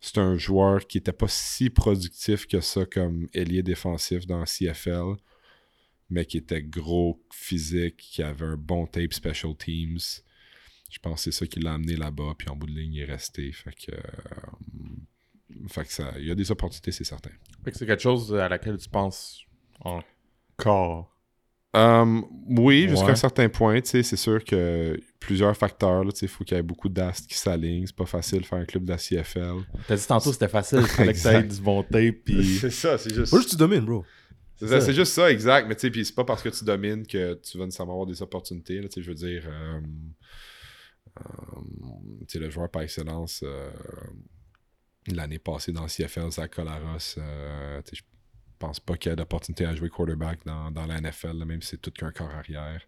C'est un joueur qui n'était pas si productif que ça comme ailier défensif dans la CFL, mais qui était gros, physique, qui avait un bon tape special teams. je pense que c'est ça qui l'a amené là-bas, puis en bout de ligne, il est resté. Fait que, euh, fait que ça, il y a des opportunités, c'est certain. Fait que c'est quelque chose à laquelle tu penses encore? Um, oui, jusqu'à un certain point, tu sais, c'est sûr que plusieurs facteurs, là, tu sais, il faut qu'il y ait beaucoup d'astres qui s'alignent. C'est pas facile de faire un club de la CFL. T'as dit tantôt c'était facile, il fallait que du bon puis... C'est ça, c'est juste. Faut juste que tu domines, bro. C'est juste ça, exact. Mais tu sais, c'est pas parce que tu domines que tu vas nécessairement avoir des opportunités. Là, tu sais, je veux dire, euh, euh, tu sais, le joueur par excellence euh, l'année passée dans le CFL, Zach Colaros, euh, je pense pas qu'il y ait d'opportunité à jouer quarterback dans, dans la NFL, là, même si c'est tout qu'un corps arrière.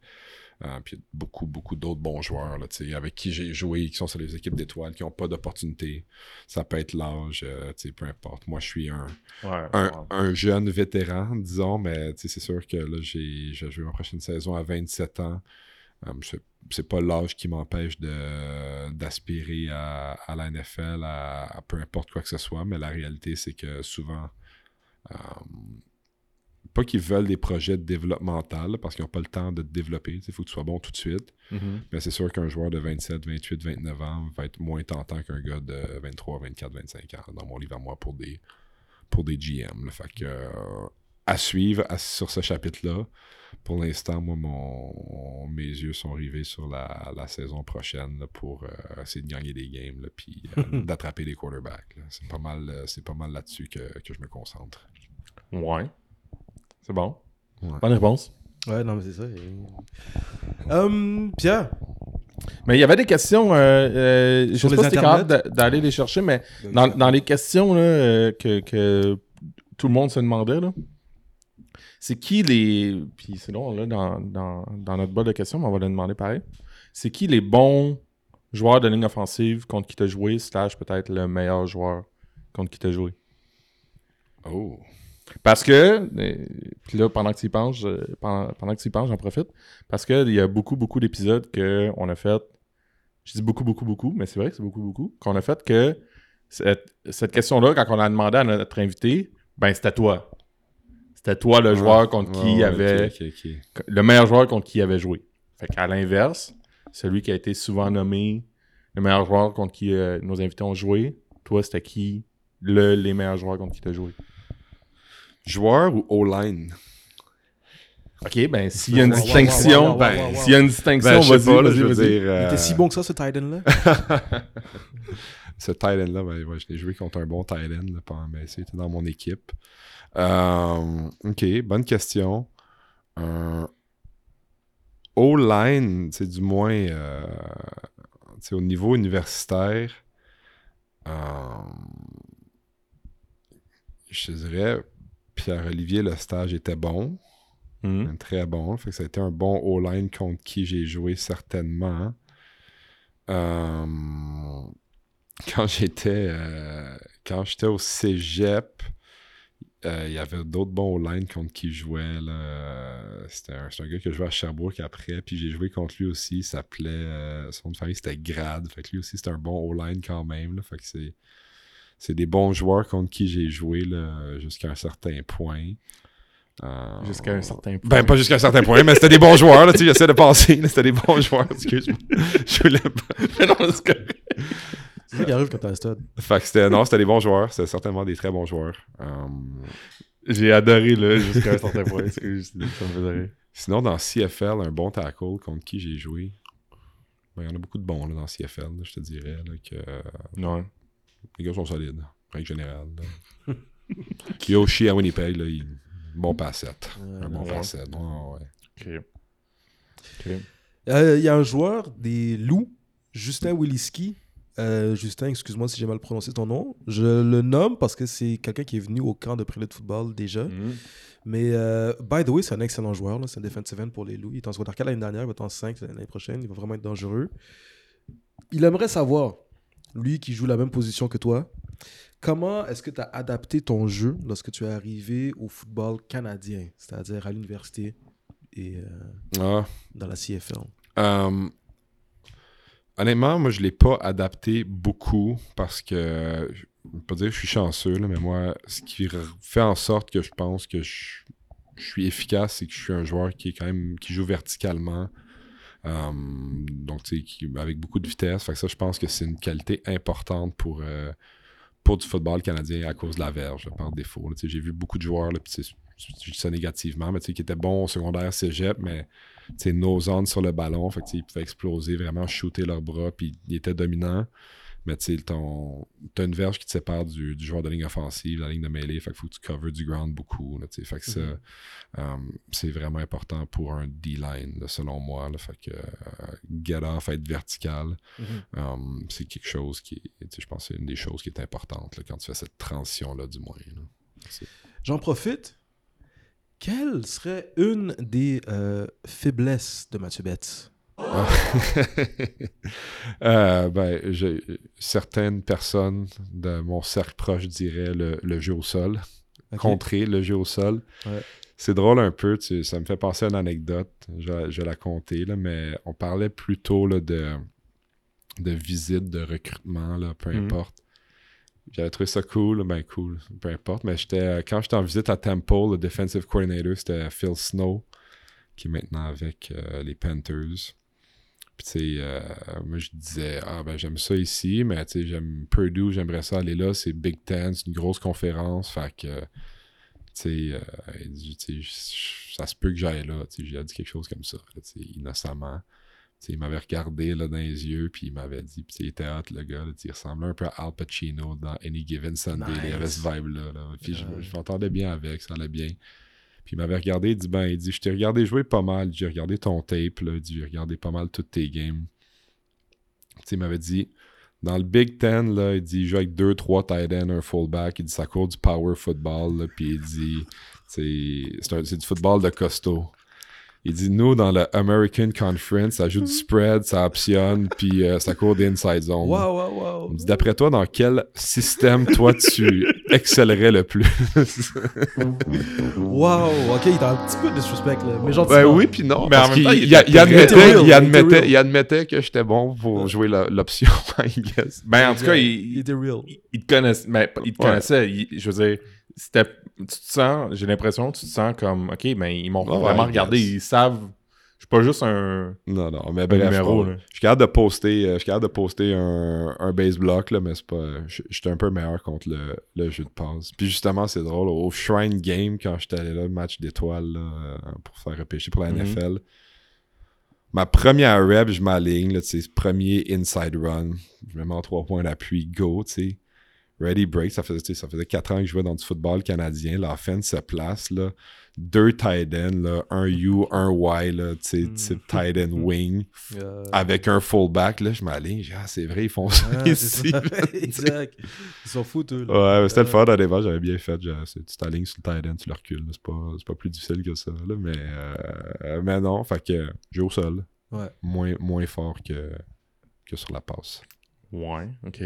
Euh, puis a beaucoup, beaucoup d'autres bons joueurs là, avec qui j'ai joué, qui sont sur les équipes d'étoiles, qui n'ont pas d'opportunité. Ça peut être l'âge, euh, peu importe. Moi, je suis un, Ouais, un, ouais. un jeune vétéran, disons, mais c'est sûr que là, j'ai joué ma prochaine saison à 27 ans. Euh, c'est- c'est pas l'âge qui m'empêche de- d'aspirer à, à la NFL, à, à peu importe quoi que ce soit, mais la réalité, c'est que souvent, euh, pas qu'ils veulent des projets développementaux, parce qu'ils n'ont pas le temps de te développer. Il faut que tu sois bon tout de suite. Mhm. Mais c'est sûr qu'un joueur de 27, 28, 29 ans va être moins tentant qu'un gars de 23, 24, 25 ans dans mon livre à moi pour des, pour des GM. là. Fait que, euh, à suivre à- sur ce chapitre-là. Pour l'instant, moi, mon, mes yeux sont rivés sur la, la saison prochaine là, pour euh, essayer de gagner des games là, puis euh, d'attraper des quarterbacks. C'est pas mal, euh, c'est pas mal là-dessus que, que je me concentre. Ouais. C'est bon? Ouais. Bonne réponse. Ouais, non, mais c'est ça. et- Hum, Pierre, Mais il y avait des questions, euh, euh, je Sur sais les pas si capable d'a- d'aller les chercher, mais dans, dans les questions là, euh, que, que tout le monde se demandait, là, c'est qui les. Puis c'est long, là, dans, dans, dans notre bol de questions, mais on va le demander pareil. C'est qui les bons joueurs de ligne offensive contre qui t'as joué, slash peut-être le meilleur joueur contre qui t'as joué? Oh! Parce que, euh, puis là, pendant que tu y penses, euh, pendant, pendant que tu y penses, j'en profite. Parce qu'il y a beaucoup, beaucoup d'épisodes qu'on a fait. Je dis beaucoup, beaucoup, beaucoup, mais c'est vrai que c'est beaucoup, beaucoup. Qu'on a fait que cette, cette question-là, quand on a demandé à notre invité, ben c'était toi. C'était toi le joueur contre qui Ouais, il ouais, avait. Le meilleur joueur contre qui il avait joué. Fait qu'à l'inverse, celui qui a été souvent nommé le meilleur joueur contre qui euh, nos invités ont joué, toi, c'était qui le, les meilleurs joueurs contre qui tu as joué? Joueur ou O-line? Ok, ben s'il y a une distinction, ben, s'il y a une distinction, Ben, vas-y, vas-y, dire. il euh, était si bon que ça, ce Titan-là? ce Titan-là, ben, ouais, je l'ai joué contre un bon Titan, là, pendant- mais c'était dans mon équipe. Euh, ok, bonne question. Euh, O-line, c'est du moins euh, au niveau universitaire, je dirais, Pierre-Olivier, le stage était bon. Mhm. Très bon. Fait que ça a été un bon O-line contre qui j'ai joué certainement. Euh, quand j'étais euh, quand j'étais au cégep, euh, il y avait d'autres bons O-line contre qui je jouais. là. Euh, C'était un, c'est un gars que je jouais à Sherbrooke après. Puis j'ai joué contre lui aussi. Il s'appelait. euh, son nom de famille c'était Grad. Fait que lui aussi c'était un bon O-line quand même. là. Fait que c'est. C'est des bons joueurs contre qui j'ai joué là, jusqu'à un certain point. Euh, Jusqu'à un certain point. ben, pas jusqu'à un certain point, mais c'était des bons joueurs, là, tu sais, j'essaie de penser, là, c'était des bons joueurs, excuse-moi. Je voulais pas. non, c'est correct. C'est ça qui arrive quand t'as un stud. Fait que c'était, non, c'était des bons joueurs, c'était certainement des très bons joueurs. Euh, J'ai adoré, là, jusqu'à un certain point. Excuse, ça me faisait rire. sinon, dans CFL, un bon tackle contre qui j'ai joué. Ben, il y en a beaucoup de bons, là, dans CFL, là, je te dirais, là, que Non. les gars sont solides, en règle générale. là. Yoshi à Winnipeg, là, il... bon passette. un bon ouais. passette, ouais, ouais. Ok. Ok. Euh, Il y a un joueur des Loups, Justin Williski. Euh, Justin, excuse-moi si j'ai mal prononcé ton nom. Je le nomme parce que c'est quelqu'un qui est venu au camp de prélé de football déjà. Mhm. Mais, euh, by the way, c'est un excellent joueur. C'est un defensive end pour les Loups. Il est en secondaire 4 l'année dernière, il va être en 5 l'année prochaine. Il va vraiment être dangereux. Il aimerait savoir, lui qui joue la même position que toi, comment est-ce que tu as adapté ton jeu lorsque tu es arrivé au football canadien, c'est-à-dire à l'université et euh, Ah, dans la CFL? Honnêtement, moi, je ne l'ai pas adapté beaucoup parce que, je ne pas dire que je suis chanceux, là, mais moi, ce qui fait en sorte que je pense que je, suis efficace, c'est que je suis un joueur qui est quand même qui joue verticalement, Um, donc, tu sais, avec beaucoup de vitesse. Fait que ça, je pense que c'est une qualité importante pour, euh, pour du football canadien à cause de la verge, là, par défaut. J'ai vu beaucoup de joueurs, là, je dis ça négativement, mais qui étaient bons au secondaire cégep, mais on sur le ballon. Fait que, ils pouvaient exploser, vraiment shooter leurs bras, puis ils étaient dominants. Mais tu t'as une verge qui te sépare du, du joueur de ligne offensive, la ligne de mêlée. Fait qu'il faut que tu covers du ground beaucoup. là, fait que ça, um, c'est vraiment important pour un D-line, selon moi. là. fait que euh, get off, être vertical, Mhm. um, c'est quelque chose qui je pense que c'est une des choses qui est importante là, quand tu fais cette transition-là, du moins. J'en profite. Quelle serait une des euh, faiblesses de Mathieu Betts Euh, ben, certaines personnes de mon cercle proche diraient le, le jeu au sol. Contrer le jeu au sol. Ouais. C'est drôle un peu, tu- ça me fait penser à une anecdote. Je, je la compter, là, mais on parlait plutôt là, de, de visite, de recrutement, là, peu Mhm. importe. J'avais trouvé ça cool, ben cool, peu importe. Mais j'étais euh, quand j'étais en visite à Temple, le defensive coordinator, c'était Phil Snow, qui est maintenant avec euh, les Panthers. Puis, tu sais, euh, moi, je disais, ah, ben, j'aime ça ici, mais, tu sais, j'aime Purdue, j'aimerais ça aller là. C'est Big Ten, c'est une grosse conférence. Fait que, tu sais, ça se peut que j'aille là. Tu sais, j'ai dit quelque chose comme ça, innocemment. Il m'avait regardé là, dans les yeux, puis il m'avait dit, puis il était hot, le gars. là, il ressemblait un peu à Al Pacino dans Any Given Sunday. Il avait ce vibe-là. là. Puis je, Ouais. je m'entendais bien avec, ça allait bien. Puis il m'avait regardé, il dit Ben, il dit, je t'ai regardé jouer pas mal. J'ai regardé ton tape, là. Il dit, j'ai regardé pas mal toutes tes games. Il m'avait dit Dans le Big Ten, là, il dit, il joue avec deux, trois tight ends, un fullback. Il dit, ça court du power football, là. Puis il dit, c'est du football de costaud. Il dit, nous, dans le American Conference, ça joue du spread, ça optionne, puis euh, ça court d'inside zone. Waouh, waouh, waouh. Il me dit, d'après toi, dans quel système, toi, tu excellerais le plus Waouh, ok, il est un petit peu disrespect là. Mais gentiment. Ben oui, puis non. Mais en même temps, il admettait, que j'étais bon pour jouer la- l'option, I guess. Ben, en tout cas, il, il, il était real. il, te connaissait. Ben, il te Ouais. connaissait. il- je veux dire, c'était. Tu te sens, j'ai l'impression, tu te sens comme, OK, ben, ils m'ont vraiment regardé. Ils savent. Je suis pas juste un. Non, non, mais bref, numéro, je suis capable de poster, euh, je suis capable de poster un, un base block, là, mais c'est pas, je- j'étais un peu meilleur contre le, le jeu de passe. Puis justement, c'est drôle, au Shrine Game, quand j'étais allé là, le match d'étoiles, euh, pour faire repêcher pour la Mhm. NFL, ma première rep, je m'aligne, là, tu sais, premier inside run, je me mets en trois points d'appui, go, tu sais. Ready break, ça faisait, ça faisait quatre ans que je jouais dans du football canadien. L'offense se place, là. Deux tight ends, là, un U, un Y, là, tu sais, Mm. type tight end wing Euh, avec un fullback, là, je m'aligne, j'ai dit, ah, c'est vrai, ils font ça ah, ici. ça. exact. Ils s'en foutent, eux. là. Ouais, c'était le Euh, fun, à débat, j'avais bien fait. Tu t'alignes sur le tight end, tu le recules. C'est pas, c'est pas plus difficile que ça, là, mais, euh, mais non, fait que j'ai au sol. Ouais. Moins, moins fort que, que sur la passe. Ouais, OK.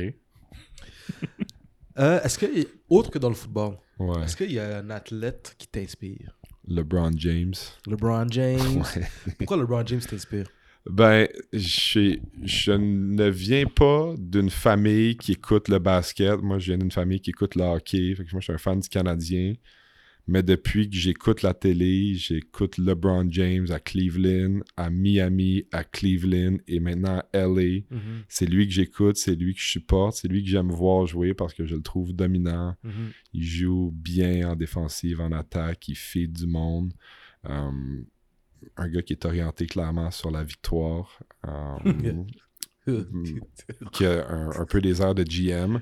Euh, est-ce que, autre que dans le football, Ouais. est-ce qu'il y a un athlète qui t'inspire? LeBron James. LeBron James. Ouais. Pourquoi LeBron James t'inspire? Ben, je ne viens pas d'une famille qui écoute le basket. Moi, je viens d'une famille qui écoute le hockey. Fait que moi, je suis un fan du Canadien. Mais depuis que j'écoute la télé, j'écoute LeBron James à Cleveland, à Miami, à Cleveland et maintenant à LA. C'est lui que j'écoute, c'est lui que je supporte, c'est lui que j'aime voir jouer parce que je le trouve dominant. Il joue bien en défensive, en attaque, il fait du monde. Um, un gars qui est orienté clairement sur la victoire. Um, qui a un, un peu des airs de GM.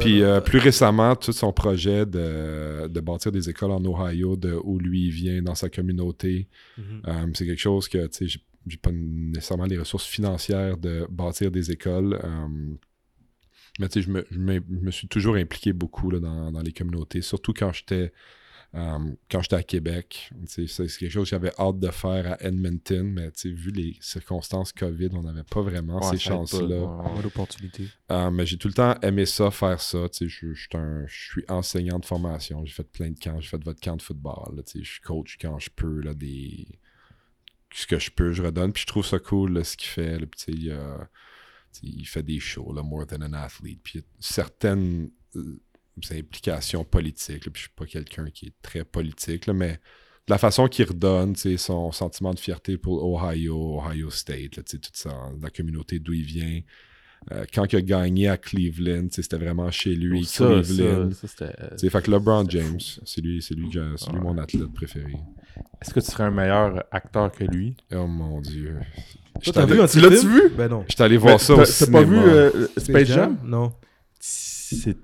Puis euh, plus récemment, tout son projet de, de bâtir des écoles en Ohio, de où lui vient dans sa communauté, Mhm. euh, c'est quelque chose que, tu sais, j'ai- pas nécessairement les ressources financières de bâtir des écoles. euh, mais tu sais, je me, je me- je me suis toujours impliqué beaucoup là, dans, dans les communautés, surtout quand j'étais euh, quand j'étais à Québec. C'est quelque chose que j'avais hâte de faire à Edmonton, mais tu sais, vu les circonstances COVID, on n'avait pas vraiment Ouais, ces chances-là. Euh, mais j'ai tout le temps aimé ça, faire ça. Tu sais, Je, je suis un- je suis enseignant de formation. J'ai fait plein de camps. J'ai fait votre camp de football. là, tu sais, je suis coach quand je peux. Là, des... Ce que je peux, je redonne. Puis je trouve ça cool là, ce qu'il fait. là, puis tu sais, il, euh, il fait des shows, là, More Than an Athlete. Puis il y a certaines euh, implications politiques. là, puis je suis pas quelqu'un qui est très politique, là, mais de la façon qu'il redonne, son sentiment de fierté pour Ohio, Ohio State, là, tu sais, toute ça, la communauté d'où il vient. Euh, quand il a gagné à Cleveland, c'était vraiment chez lui, Ça, Cleveland. ça, ça, sais, fait que LeBron James, c'est lui, c'est lui, c'est lui mon athlète préféré. Est-ce que tu serais un meilleur acteur que lui? Oh mon dieu. T'as vu tu l'as-tu vu? Ben non. J'étais allé voir Mais ça au T'as pas vu cinéma. euh, Space Jam? Non. C'est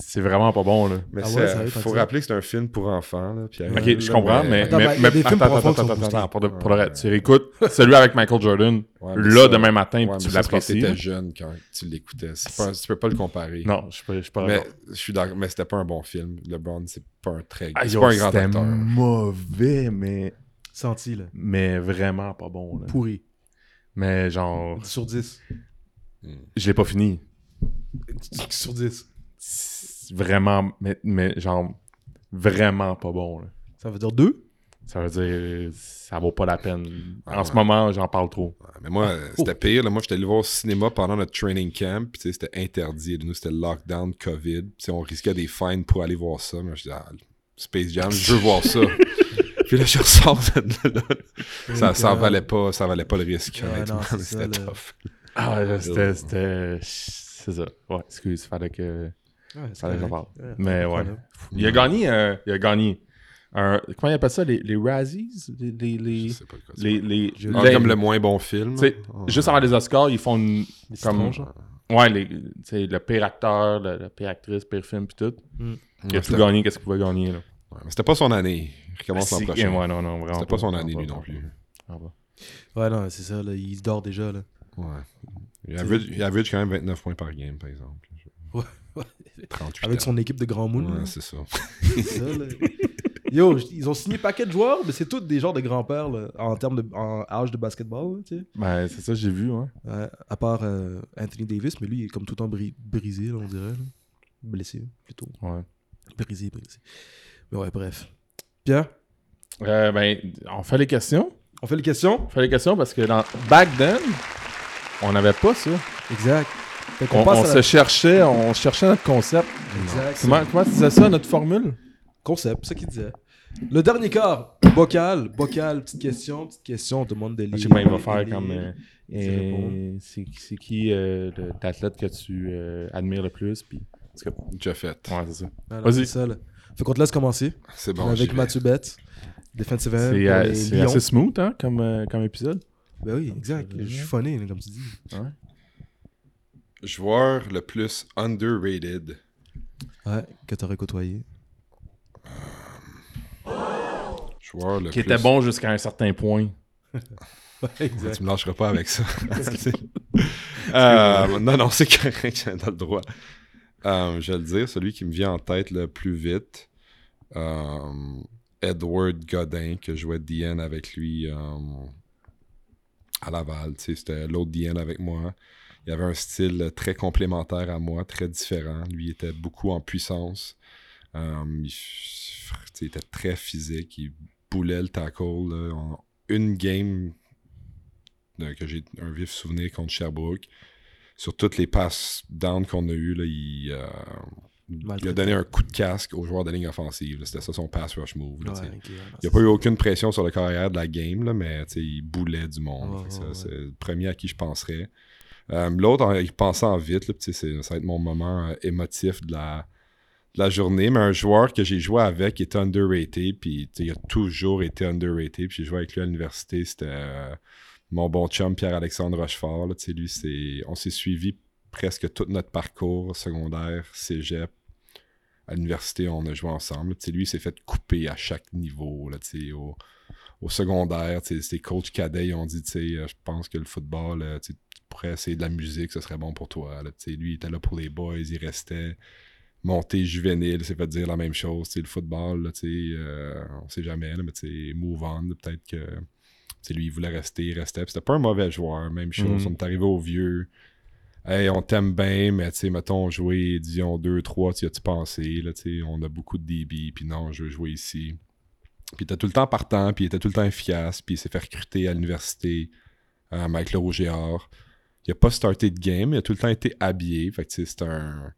c'est vraiment pas bon, là. Mais Ah ouais, sérieux, faut rappeler que c'est un film pour enfants. Là, puis Ok, je comprends, mais. Attends, mais, mais- attends, pour enfants attends, pour, de, pour Ouais. le reste. Tu réécoutes celui avec Michael Jordan, là, ça- demain matin, puis tu ça, l'apprécies. t'étais là. jeune quand tu l'écoutais. Tu peux pas le comparer. Non, je suis pas, je suis pas Mais je suis d'accord, mais c'était pas un bon film. LeBron, c'est pas un très Ah, c'est pas un grand C'était acteur. mauvais, mais, Senti, là. mais vraiment pas bon. Là. Pourri. Mais genre, 10 sur 10. je l'ai pas fini. 10 sur 10. Vraiment, mais, mais genre, vraiment pas bon. là. Ça veut dire 2? Ça veut dire, ça vaut pas la peine. Ah en ce moment, j'en parle trop. Ouais, Mais moi, euh, c'était pire. là. Moi, j'étais allé voir au cinéma pendant notre training camp. Puis, tu sais, c'était interdit. Nous, c'était lockdown, COVID. Puis, tu sais, on risquait des fines pour aller voir ça. Mais je dis, ah, Space Jam, je veux voir ça. Puis là, je ressors de là. Ça, ça, valait pas, ça valait pas le risque. Ouais, honnêtement. non, c'est ça, C'était tough. Ah, là, Oh. c'était, c'était, c'est ça. Ouais, excuse, fallait que, Ouais, j'en parle. Ouais, Mais ouais. problème. Il a gagné, euh, il a gagné un, comment il appelle ça, les, les Razzies? Les, les, Je les, sais pas quoi les, parles. les- Ah, les- comme le moins bon film. Oh, Juste avant les Oscars, ils font une, Les comme, ouais, les, tu sais, le pire acteur, le, la pire actrice, pire film, puis tout. Il a tout gagné, qu'est-ce qu'il va gagner, là? ouais, mais C'était pas son année. Il recommence l'an Si- prochain. ouais, non, non, vraiment C'était pas son année, pas, lui, non plus. pas. Vraiment Ouais, non, c'est ça, là. Il dort déjà, là. Ouais. Il average, il average quand même 29 points par game, par exemple. Ouais, ouais. 38 Avec son équipe de là. Ouais, c'est ça. Yo, ils ont signé paquet de joueurs, mais c'est tous des genres de grands-pères en termes de en âge de basketball, là, tu sais. pas. Ben, c'est ça, j'ai vu, ouais. Ouais, à part euh, Anthony Davis, mais lui, il est comme tout le temps bri- brisé, là, on dirait. là. Blessé, plutôt. ouais. Brisé, brisé. Mais ouais, bref. Pierre, Euh, ben, on fait les questions. on fait les questions? On fait les questions parce que dans Back Then, on n'avait pas ça. Exact. On, passe on à se la... cherchait, on cherchait notre concept. Exact. Comment, comment tu disais ça, notre formule? Concept, c'est ça qu'il disait. Le dernier quart, bocal, bocal, petite question, petite question, on demande de Je lire. sais pas, il va faire comme. euh, c'est qui euh, l'athlète que tu euh, admires le plus? Puis, Déjà fait. ouais, c'est ça. Voilà, Vas-y. Fait qu'on te laisse commencer C'est bon. avec. Mathieu Betts, defensive end C'est euh, les c'est Lions. assez smooth, hein, comme, euh, comme épisode. Ben oui, exact. Je suis funny, là, comme tu dis. Joueur le plus underrated. Ouais, que t'aurais côtoyé. Joueur le Qui plus... était bon jusqu'à un certain point. Ouais. Tu me lâcheras pas avec ça. Euh, non, non, c'est correct, j'ai dans le droit. Euh, je vais le dire, celui qui me vient en tête le plus vite, euh, Edward Godin, que jouait DN avec lui euh, à Laval. Tu C'était l'autre DN avec moi. Il avait un style très complémentaire à moi, très différent. Lui était beaucoup en puissance. Euh, il, était très physique. Il boulait le tackle. là, en une game euh, que j'ai un vif souvenir contre Sherbrooke. Sur toutes les passes down qu'on a eues, il, euh, il a donné un coup de casque aux joueurs de ligne offensive. C'était ça son pass rush move. là, Ouais, tu sais. ok, ouais, non, Il n'y a c'est pas eu aucune pression sur le carrière de la game, mais il boulait du monde. Ouais. C'est le premier à qui je penserais. Euh, L'autre, en y pensant vite, ça va être mon moment euh, émotif de la, journée, mais un joueur que j'ai joué avec était underrated, puis il a toujours été underrated, puis j'ai joué avec lui à l'université, c'était euh, mon bon chum Pierre-Alexandre Rochefort. lui, on s'est suivi presque tout notre parcours secondaire, cégep, à l'université, on a joué ensemble. Lui, il s'est fait couper à chaque niveau. Au secondaire, ses coachs cadets ils ont dit, tu sais, euh, je pense que le football, euh, tu pourrais essayer de la musique, ce serait bon pour toi. Là, lui, il était là pour les boys, il restait monté juvénile, il s'est fait dire la même chose. Le football, là, tu sais, euh, on sait jamais, là, mais move on, peut-être que lui, il voulait rester, il restait. C'était pas un mauvais joueur, même chose. Mhm. On est arrivé au vieux. Hey, on t'aime bien, mais tu sais, mettons, jouer Dion 2, 3, tu as-tu pensé? Là, tu sais, on a beaucoup de DB, puis non, je veux jouer ici. Puis il était tout le temps partant, puis il était tout le temps efficace, puis il s'est fait recruter à l'université euh, avec le. Il a pas starté de game, il a tout le temps été habillé. Fait que tu sais, c'est un.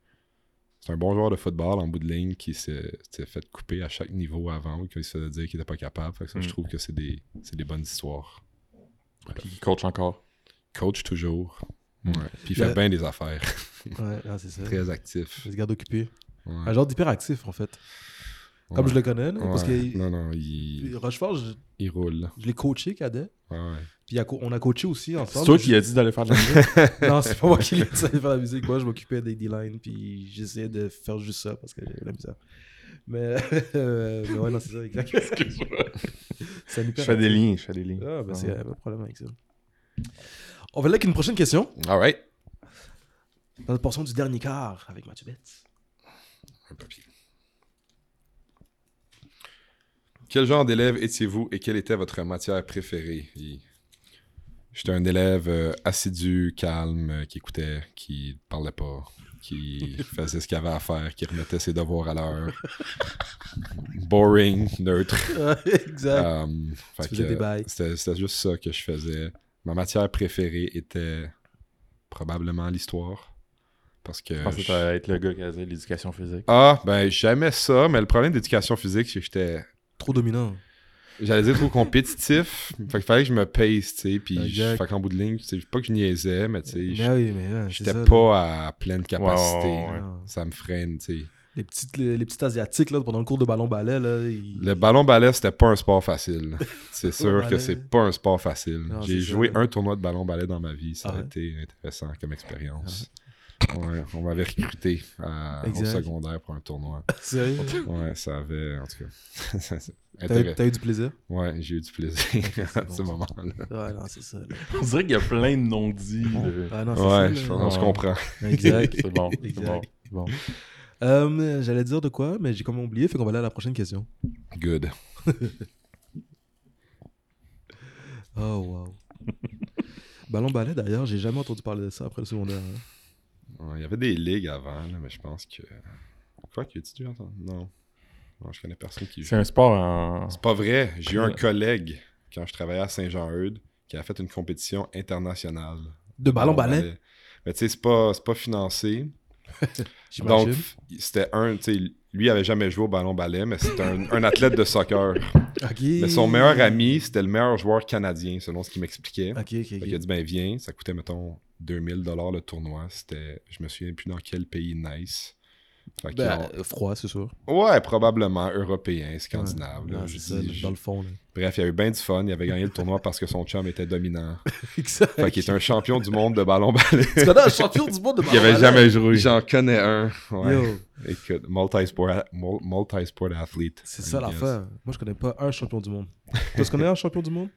c'est un bon joueur de football en bout de ligne qui s'est fait couper à chaque niveau avant qui se faisait dire qu'il était pas capable. Fait que ça, je Mm. trouve que c'est des, c'est des bonnes histoires. Puis il coach encore. Coach toujours. Mm. Ouais. Puis il Le- fait bien des affaires. Ouais, ah, c'est ça. Très actif. Je se garde occupé. Ouais. Un genre d'hyperactif, en fait. Comme Ouais. je le connais, là, parce Ouais. que Non, non, il, Rochefort, je, il roule. je l'ai coaché, cadet. Ouais. Puis on a coaché aussi ensemble. C'est toi Je- qui as dit d'aller faire de la musique? Non, c'est pas moi qui l'ai dit d'aller faire la musique. Moi, je m'occupais des D-line, puis j'essayais de faire juste ça parce que j'avais la misère. Mais, euh, mais ouais, non, c'est ça, exact. Excuse-moi. Je fais des lignes, je fais des lignes. Ah, ben, c'est pas de problème avec ça. On va aller avec une prochaine question. All right. Dans la portion du dernier quart avec Mathieu Betts. Un papier. Quel genre d'élève étiez-vous et quelle était votre matière préférée? J'étais un élève euh, assidu, calme, euh, qui écoutait, qui parlait pas, qui faisait ce qu'il avait à faire, qui remettait ses devoirs à l'heure. Boring, neutre. exact. Bails. C'était juste ça que je faisais. Ma matière préférée était probablement l'histoire. Parce que. Je pensais que je- être le gars qui a dit l'éducation physique. Ah, ben j'aimais ça, mais le problème d'éducation physique, c'est que j'étais. Trop dominant. J'allais dire trop compétitif. fait qu'il fallait que je me pace, tu sais. Puis, je- fait qu'en bout de ligne, tu sais, pas que je niaisais, mais tu sais, oui, c'est j'étais là. pas à pleine capacité. Ouais. Ça me freine, tu sais. Les, petites, les, les petits asiatiques, là, pendant le cours de ballon-ballet, là, ils- Le ballon ballet, c'était pas un sport facile. C'est sûr que c'est pas un sport facile. J'ai joué ça. un tournoi de ballon ballet dans ma vie. Ça Ah a ouais? été intéressant comme expérience. Ouais, on m'avait recruté à- au secondaire pour un tournoi. Sérieux? Ouais, ça avait, en tout cas. T'as eu, du plaisir? Ouais, j'ai eu du plaisir à bon, ce moment-là. Ouais, non, c'est ça. là. On dirait qu'il y a plein de non-dits. de- Ah, non, c'est Ouais, ça, je, là. je Ouais. comprends. Exact. C'est bon, c'est bon. Euh, J'allais dire de quoi, mais j'ai comme oublié, fait qu'on va aller à la prochaine question. Good. Oh, wow. Ballon-ballet, d'ailleurs, j'ai jamais entendu parler de ça après le secondaire. hein. Il y avait des ligues avant, là, mais je pense que. Quoi, que tu entendre? Non. Non, je connais personne qui. C'est un sport en. C'est pas vrai. J'ai eu un collègue, quand je travaillais à Saint-Jean-Eudes, qui a fait une compétition internationale. De ballon-ballet? Mais tu sais, c'est pas, c'est pas financé. Donc, c'était un, tu sais, lui, il avait jamais joué au ballon-ballet, mais c'était un, un athlète de soccer. Mais son meilleur ami, c'était le meilleur joueur canadien, selon ce qu'il m'expliquait. Qu'il a dit, ben viens, ça coûtait, mettons, 2000 le tournoi. C'était, je me souviens plus dans quel pays nice. Ben, ont- euh, froid, c'est sûr. Ouais, probablement européen, scandinave. là, Ouais, je c'est ça, dis, je- dans le fond. là. Bref, il y a eu bien du fun. Il avait gagné le tournoi parce que son chum était dominant. Exact. Fait qu'il était un champion du monde de ballon-ballet. Tu connais un champion du monde de Il avait jamais joué. J'en connais un. Ouais. Yo, Écoute, multi-sport, mul- multi-sport athlete. c'est ça l'affaire. Moi, je connais pas un champion du monde. Tu connais un champion du monde?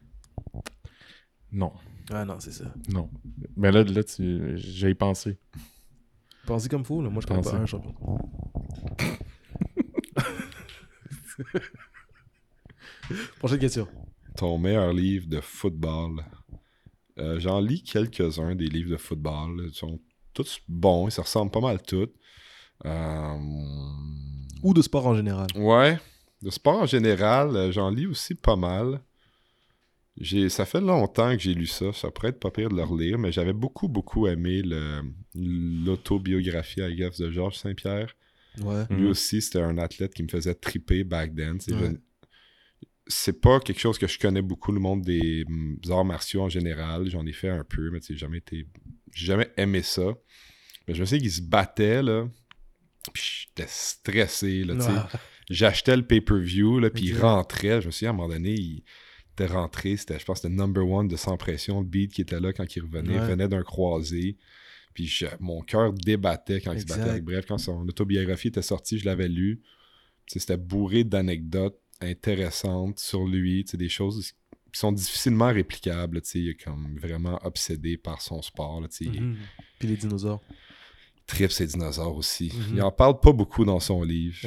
Non, Ah non, c'est ça. non. Mais là, là tu... j'ai pensé. Pensez comme fou, là. Moi, je connais pas un champion. Prochaine question. Ton meilleur livre de football. Euh, J'en lis quelques-uns des livres de football. Ils sont tous bons. Ils se ressemblent pas mal tous. Euh, Ou de sport en général. Ouais. De sport en général, euh, j'en lis aussi pas mal. J'ai, ça fait longtemps que j'ai lu ça. Ça pourrait être pas pire de le relire, mais j'avais beaucoup, beaucoup aimé le, l'autobiographie, I guess, de Georges Saint-Pierre. Ouais. Lui Mhm. aussi, c'était un athlète qui me faisait triper back then. Ouais. C'est pas quelque chose que je connais beaucoup, le monde des mm, arts martiaux en général. J'en ai fait un peu, mais sais, jamais été. J'ai jamais aimé ça. Mais je me sais qu'il se battait, là. Puis j'étais stressé, là, J'achetais le pay-per-view, là, puis il rentrait. Je me souviens, à un moment donné, il était rentré. C'était, je pense, c'était number one de Sans Pression, le beat qui était là quand il revenait. Il venait d'un croisé. Puis je- mon cœur débattait quand il se battait. Bref, quand son autobiographie était sortie, je l'avais lu. C'était bourré d'anecdotes intéressantes sur lui. Des choses qui sont difficilement réplicables. Il est comme vraiment obsédé par son sport. là, Il mhm. Puis les dinosaures. tripe ses dinosaures aussi. Mhm. Il en parle pas beaucoup dans son livre.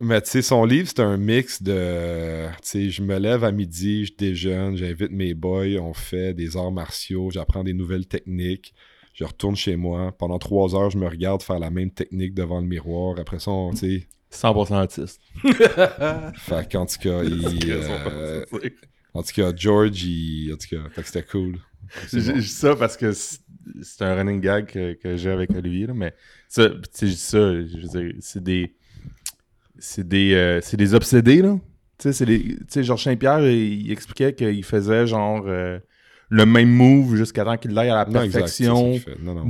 Mais tu sais, son livre, c'est un mix de. Tu sais, je me lève à midi, je déjeune, j'invite mes boys, on fait des arts martiaux, j'apprends des nouvelles techniques, je retourne chez moi. Pendant trois heures, je me regarde faire la même technique devant le miroir. Après ça, on- tu sais. 100% autiste. Fait qu'en tout cas, il, euh, en tout cas, George, il. En tout cas, fait que c'était cool. J'ai j'ai dit ça parce que c'est un running gag que, que j'ai avec Olivier, là, mais ça, tu sais, je dis ça, je veux dire, c'est des. C'est des, euh, c'est des obsédés, là. Tu sais, c'est des. Tu sais, Georges Saint-Pierre, il, il expliquait qu'il faisait genre euh, le même move jusqu'à temps qu'il aille à la perfection.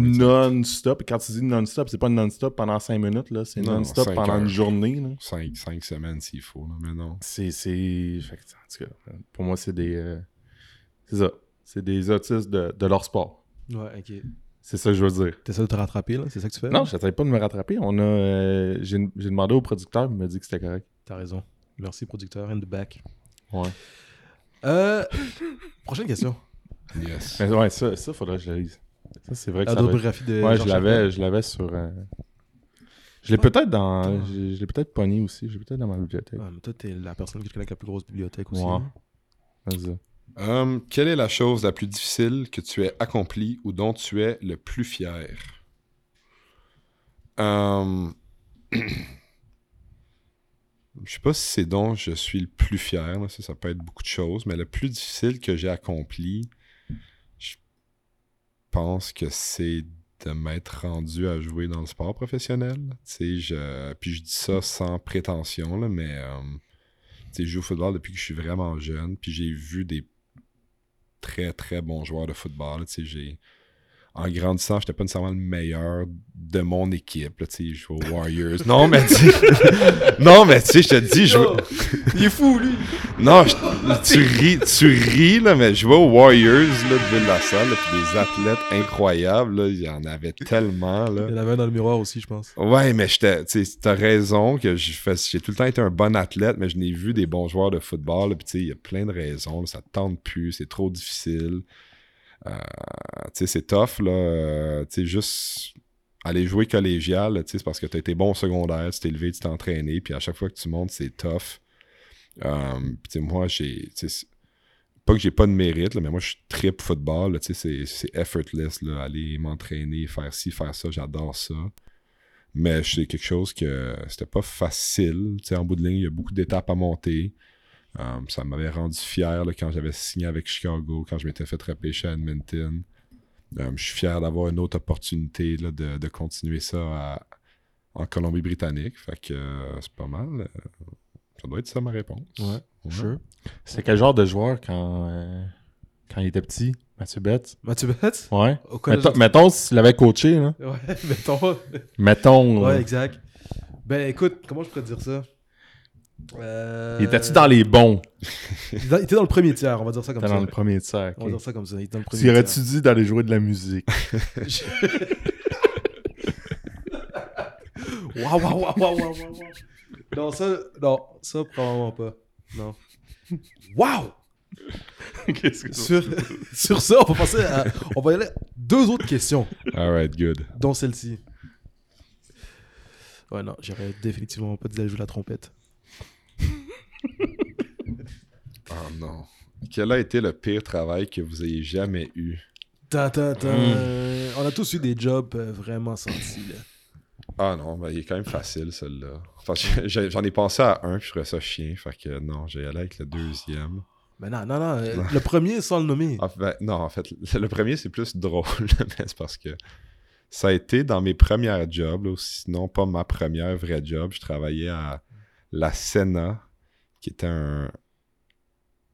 Non-stop. Et quand tu dis non-stop, c'est pas non-stop pendant 5 minutes, là. C'est Non, non-stop cinq pendant heures. une journée, là. Cinq, cinq semaines s'il faut, là, mais non. C'est. c'est... fait que, en tout cas, pour moi, c'est des. euh, C'est ça. C'est des autistes de, de leur sport. Ouais, ok. C'est ça que je veux dire. T'essaies de te rattraper, là? C'est ça que tu fais? Non, je n'essayais pas de me rattraper. On a, euh, j'ai, j'ai demandé au producteur, il m'a dit que c'était correct. T'as raison. Merci, producteur. In the back. Ouais. Euh, prochaine question. Yes. Mais ouais, ça, ça faudrait que je le lise. Ça, c'est vrai que La ça va être- autobiographie de. Ouais, je l'avais, je l'avais sur. euh, Je l'ai peut-être dans. Je l'ai peut-être pogné aussi. Je l'ai peut-être dans ma bibliothèque. Ouais, mais toi, t'es la personne que je connais avec la plus grosse bibliothèque aussi. Ouais. hein. Vas-y. Hum, quelle est la chose la plus difficile que tu aies accomplie ou dont tu es le plus fier? Hum, Je sais pas si c'est dont je suis le plus fier. Ça, peut être beaucoup de choses. Mais le plus difficile que j'ai accompli, je pense que c'est de m'être rendu à jouer dans le sport professionnel. Puis je dis ça sans prétention, là, mais hum, je joue au football depuis que je suis vraiment jeune. Puis j'ai vu des très très bons joueurs de football. j'ai en grandissant, j'étais pas nécessairement le meilleur de mon équipe. Là, tu sais, je jouais aux Warriors. Non, mais tu sais- non, mais tu sais, je te dis, je jouais- Il est fou, lui! non, je- tu ris, tu ris, là, mais je jouais aux Warriors là, de Ville-la-Salle, là, puis des athlètes incroyables, là, il y en avait tellement. Là. Il y en avait un dans le miroir aussi, je pense. Ouais, mais j'étais- tu t'as raison que j'ai tout le temps été un bon athlète, mais je n'ai vu des bons joueurs de football. Puis tu sais, il y a plein de raisons. là, ça te tente plus, c'est trop difficile. Euh, c'est tough, là. euh, juste aller jouer collégial, c'est parce que tu as été bon au secondaire, tu t'es élevé, tu t'es entraîné, puis à chaque fois que tu montes, c'est tough. Euh, moi, j'ai. Pas que j'ai pas de mérite, là, mais moi, je suis trip football. c'est- effortless. Là, aller m'entraîner, faire ci, faire ça, j'adore ça. Mais c'est quelque chose que c'était pas facile. En bout de ligne, il y a beaucoup d'étapes à monter. Euh, ça m'avait rendu fier là, quand j'avais signé avec Chicago, quand je m'étais fait repêcher à Edmonton. Euh, je suis fier d'avoir une autre opportunité là, de, de continuer ça à- en Colombie-Britannique. Fait que euh, c'est pas mal. ça doit être ça ma réponse. Ouais, Ouais. Sure. C'était quel genre de joueur quand, euh, quand il était petit, Mathieu Betts? Mathieu Betts? Ouais. Au collège Mettons, mettons s'il avait coaché, là. Ouais, mettons. Mettons. Ouais, exact. Ben écoute, comment je pourrais te dire ça? Euh... Il était-tu dans les bons? Il était dans- le premier tiers, on va dire ça comme ça. dans le premier tiers. On va dire ça comme ça. Il était dans le premier Tu aurais-tu tiers. dit d'aller jouer de la musique? Waouh, waouh, waouh, waouh, waouh, waouh. Non, ça, non, ça, probablement pas. Non. Waouh! Que Sur, sur ça, on va passer à. On va y aller. Deux autres questions, Alright, good. dont celle-ci. Ouais, non, j'aurais définitivement pas dit d'aller jouer la trompette. Oh non. Quel a été le pire travail que vous ayez jamais eu? Ta, ta, ta. Mm. On a tous eu des jobs euh, vraiment sentis, là. Ah non, ben, il est quand même facile, celui-là. Enfin, j'en ai pensé à un, puis je trouvais ça chien. Fait que non, j'ai allé avec le deuxième. Mais non, non, non. euh, le premier, sans le nommer. En fait, non, en fait, le premier, c'est plus drôle, mais c'est parce que ça a été dans mes premières jobs, là, sinon pas ma première vraie job. Je travaillais à la Senna, qui était un,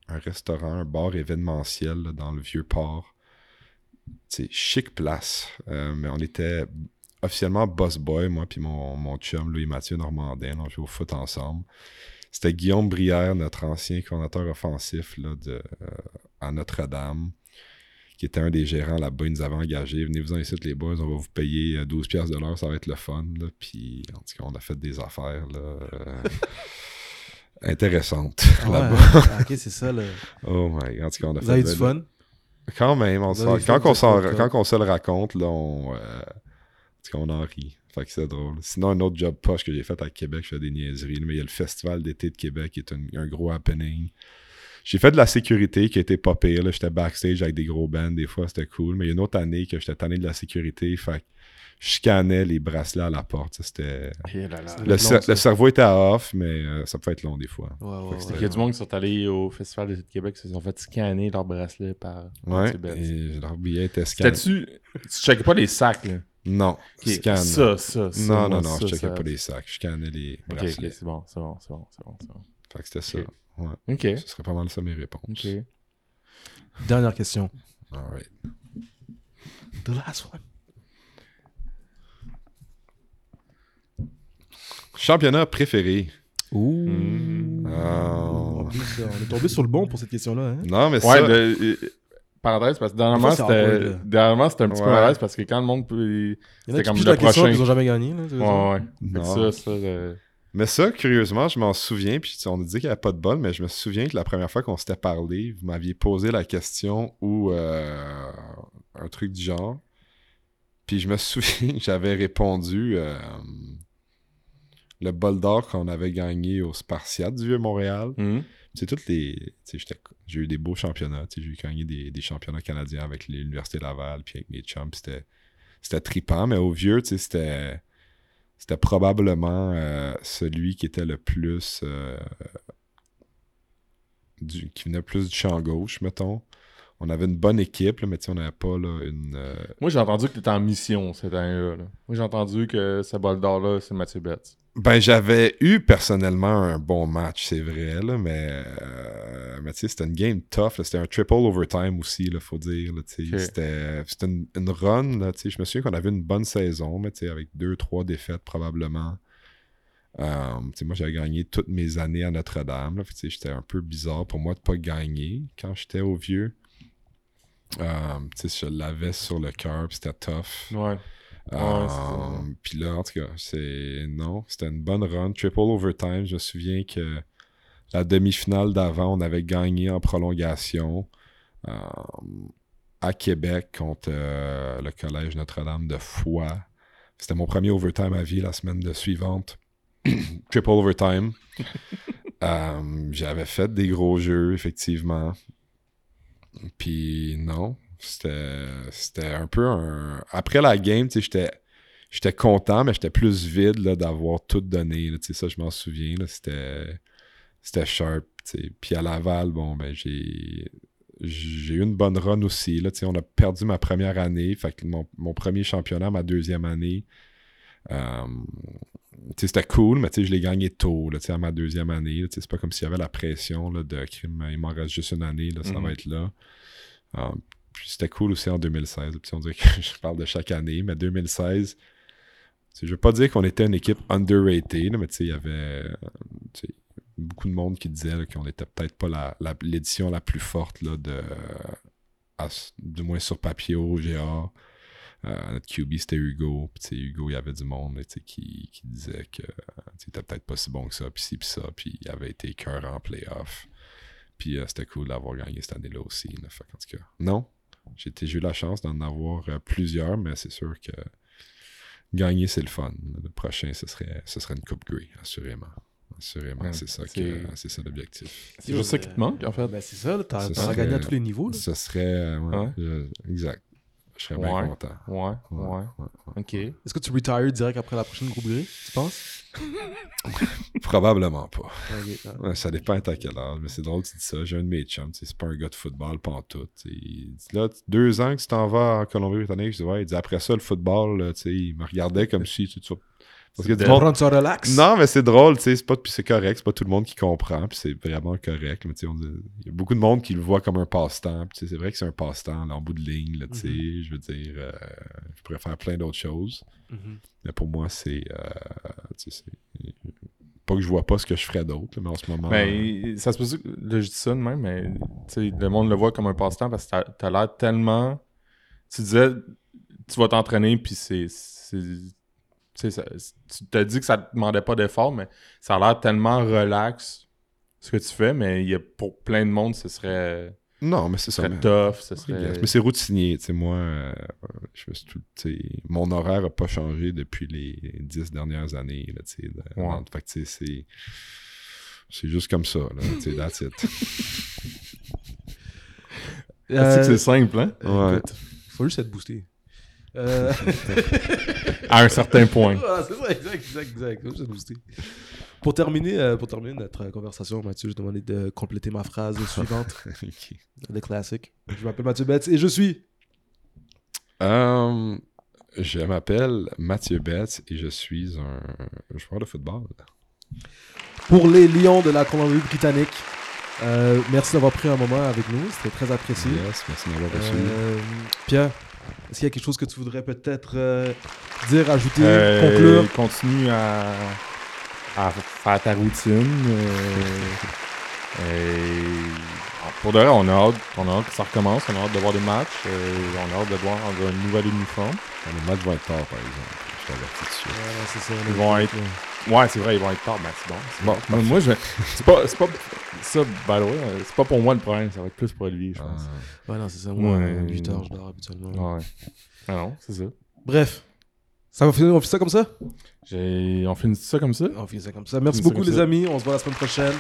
un restaurant, un bar événementiel dans le vieux port. C'est chic place, euh, mais on était officiellement boss boy, moi puis mon, mon chum Louis Mathieu Normandin, on jouait au foot ensemble. C'était Guillaume Brière, notre ancien coordinateur offensif là, de, euh, à Notre-Dame, qui était un des gérants là-bas. Il nous avait engagés. Venez-vous en ici, les boys, on va vous payer euh, 12$ piastres de l'heure, ça va être le fun. Puis, en tout cas, on a fait des affaires là, euh, intéressantes Ah ouais, là-bas. ok, c'est ça, là. Oh my god, on a Vous fait avez du fun? Quand même, on quand, on quand on se le raconte, là, on, euh, on en rit. Fait que c'est drôle. Sinon, un autre job poche que j'ai fait à Québec, je fais des niaiseries, mais il y a le Festival d'été de Québec qui est un, un gros happening. J'ai fait de la sécurité qui était pas pire. J'étais backstage avec des gros bands, des fois c'était cool. Mais il y a une autre année que j'étais tanné de la sécurité. Fait que je scannais les bracelets à la porte. Ça, C'était... Eh là là. Ça Le, cer- cerveau était à off, mais euh, ça peut être long des fois. Ouais, ouais, ouais. Il y a du monde qui sont allés au Festival de Québec, qui se sont fait scanner leur bracelet par Ouais, et leur billet était scanné. C'était-tu Tu checkais pas les sacs, là? Non, Ok, scan. Ça, ça, ça. non, non, non, ça, je checkais ça- pas les sacs. Je scannais les bracelets. ok, c'est bon, c'est bon, c'est bon, c'est bon, c'est bon. Fait que c'était ça. Ok. Ouais. Ok, Ce serait pas mal ça mes réponses. ok. Dernière question. Alright. The last one. Championnat préféré. Ouh. Mm. Oh. Plus, euh, on est tombé sur le bon pour cette question-là. Hein? Non, mais Ouais, ça... le- euh, parenthèse, parce que dernièrement, c'était dernièrement, un petit peu malaise parce que quand le monde peut. Il y en a C'est qui comme le la question prochain. qu'ils n'ont jamais gagné. Là? Ouais, ouais. Non. Ça, ça. euh, Mais ça, curieusement, je m'en souviens, puis on a dit qu'il n'y avait pas de bol, mais je me souviens que la première fois qu'on s'était parlé, vous m'aviez posé la question ou euh, un truc du genre. Puis je me souviens que j'avais répondu euh, le bol d'or qu'on avait gagné au Spartiate du Vieux-Montréal. Tu sais, toutes les. tu J'ai eu des beaux championnats. tu J'ai gagné des, des championnats canadiens avec l'Université Laval, puis avec mes chums. C'était c'était trippant, mais au vieux, tu c'était. C'était probablement euh, celui qui était le plus. euh, du, qui venait plus du champ gauche, mettons. On avait une bonne équipe, là, mais tu sais, on n'avait pas là, une. euh, Moi, j'ai entendu que t'étais en mission cette année-là. là. Moi, j'ai entendu que ce bol d'or-là, c'est Mathieu Betts. Ben, j'avais eu personnellement un bon match, c'est vrai, là, mais, euh, mais tu sais, c'était une game tough. C'était un triple overtime aussi, il faut dire. là. C'était une, une run. Là, je me souviens qu'on avait une bonne saison, mais avec deux, trois défaites probablement. Euh, moi, j'avais gagné toutes mes années à Notre-Dame. C'était un peu bizarre pour moi de pas gagner quand j'étais au vieux. Euh, je l'avais sur le cœur, c'était tough. Ouais. Euh, Ouais. Puis là, en tout cas, c'est. Non, c'était une bonne run. Triple overtime. Je me souviens que la demi-finale d'avant, on avait gagné en prolongation euh, à Québec contre euh, le Collège Notre-Dame de Foix. C'était mon premier overtime à vie la semaine de suivante. Triple overtime. J'avais fait des gros jeux, effectivement. Puis non, c'était un peu un. Après la game, tu sais, j'étais. J'étais content, mais j'étais plus vide d'avoir tout donné. là. Tu sais, ça, je m'en souviens. C'était. Sharp. Puis à Laval, bon, ben j'ai. J'ai eu une bonne run aussi. Là, tu sais, on a perdu ma première année. Fait que mon, mon premier championnat, ma deuxième année. euh, c'était cool, mais tu sais, je l'ai gagné tôt, là, tu sais, à ma deuxième année. là, tu sais, c'est pas comme s'il y avait la pression là, de crime. Il m'en reste juste une année, là, ça Mhm. va être là. Euh, puis c'était cool aussi en 2016. Puis on dirait que je parle de chaque année, mais 2016, tu sais, je veux pas dire qu'on était une équipe underrated, mais il y avait beaucoup de monde qui disait qu'on était peut-être pas la- l'édition la, plus forte là, de, du moins sur papier au GA. Euh, notre QB, c'était Hugo. Puis, Hugo, il y avait du monde qui, qui disait que euh, tu sais, il était peut-être pas si bon que ça, puis ci, puis ça. Puis il avait été cœur en playoff. Puis euh, c'était cool d'avoir gagné cette année-là aussi. Fait qu'en tout cas, non? J'ai eu la chance d'en avoir euh, plusieurs, mais c'est sûr que gagner, c'est le fun. Le prochain, ce serait, ce serait une Coupe Grey, assurément. Assurément, Ouais, c'est ça, c'est- que- c'est ça l'objectif. C'est juste ça qui te manque, en fait. Ben, c'est ça, t'as gagné à tous les niveaux. Là. Ce serait. euh, ouais, Ouais. je- exact. Je serais bien Ouais. content. Ouais, Ouais, ouais. ouais, ouais. Ok. Est-ce que tu retires direct après la prochaine groupe gris, tu penses? Probablement pas. Ça dépend à quel âge, mais c'est drôle que tu dis ça. J'ai un de mes chums, tu sais, c'est pas un gars de football, pantoute. tu sais. Il dit, Là, deux ans que tu t'en vas en Colombie-Britannique, je dis, ouais, il dit, après ça, le football, là, tu sais, il me regardait comme si tu tu- Parce que du Tu vas monde- prendre ça relax. Non, mais c'est drôle, tu sais, c'est pas puis c'est correct, c'est pas tout le monde qui comprend, puis c'est vraiment correct, mais tu sais, il y a beaucoup de monde qui le voit comme un passe-temps, puis c'est vrai que c'est un passe-temps, là, en bout de ligne, là, tu sais, Mhm. je veux dire, euh, je pourrais faire plein d'autres choses, Mhm. mais pour moi, c'est, euh, tu sais, c'est- pas que je vois pas ce que je ferais d'autre, mais en ce moment, euh, Mais ça se peut que là, je dis ça de même, mais tu sais, le monde le voit comme un passe-temps parce que t'as- t'as l'air tellement. Tu disais, tu vas t'entraîner, puis c'est. Tu sais, ça- Tu t'as dit que ça te demandait pas d'effort, mais ça a l'air tellement relax ce que tu fais, mais il y a, pour plein de monde, ce serait, non, mais c'est ce ça. serait mais- tough, ce serait. Mais c'est routinier, tu sais, moi, euh, je me suis tout, tu sais, mon horaire a pas changé depuis les dix dernières années, là, tu sais. de- Ouais. Fait que, tu sais, c'est... C'est juste comme ça, là, tu sais, that's it. C'est Euh, que c'est simple, hein? Ouais. faut juste être boosté. Euh... À un certain point. Ah, c'est vrai, exact, exact, exact. Pour terminer, euh, pour terminer notre euh, conversation, Mathieu, je demandé de compléter ma phrase suivante, Ok. des classiques. Je m'appelle Mathieu Betts et je suis je m'appelle Mathieu Betts et je suis un joueur de football. Pour les Lions de la Colombie-Britannique, euh, merci d'avoir pris un moment avec nous. C'était très apprécié. Yes, merci de m'avoir reçu. Euh, Pierre, est-ce qu'il y a quelque chose que tu voudrais peut-être euh, dire, ajouter, Euh, conclure? Continue à, à faire ta routine. euh, et pour de vrai, on a hâte, on a hâte que ça recommence. On a hâte de voir des matchs. euh, on a hâte de voir un nouvel uniforme. Les matchs vont être tard, par exemple. Je t'avertis dessus. Ouais, c'est ça, Ils vont être- Ouais, c'est vrai, ils vont être tard. Ben, c'est bon. c'est Bon, bon. Moi, je. C'est pas, c'est pas. Ça, by the way, c'est pas pour moi le problème. Ça va être plus pour lui, je pense. Ah. Ouais, non, c'est ça. Moi, Ouais. 8 heures, je dors habituellement. Ouais. Ah non, c'est ça. Bref, ça va finir, on fait ça comme ça? J'ai... On finit ça comme ça? On finit ça comme ça. Merci finit ça beaucoup, comme les ça. amis. On se voit la semaine prochaine.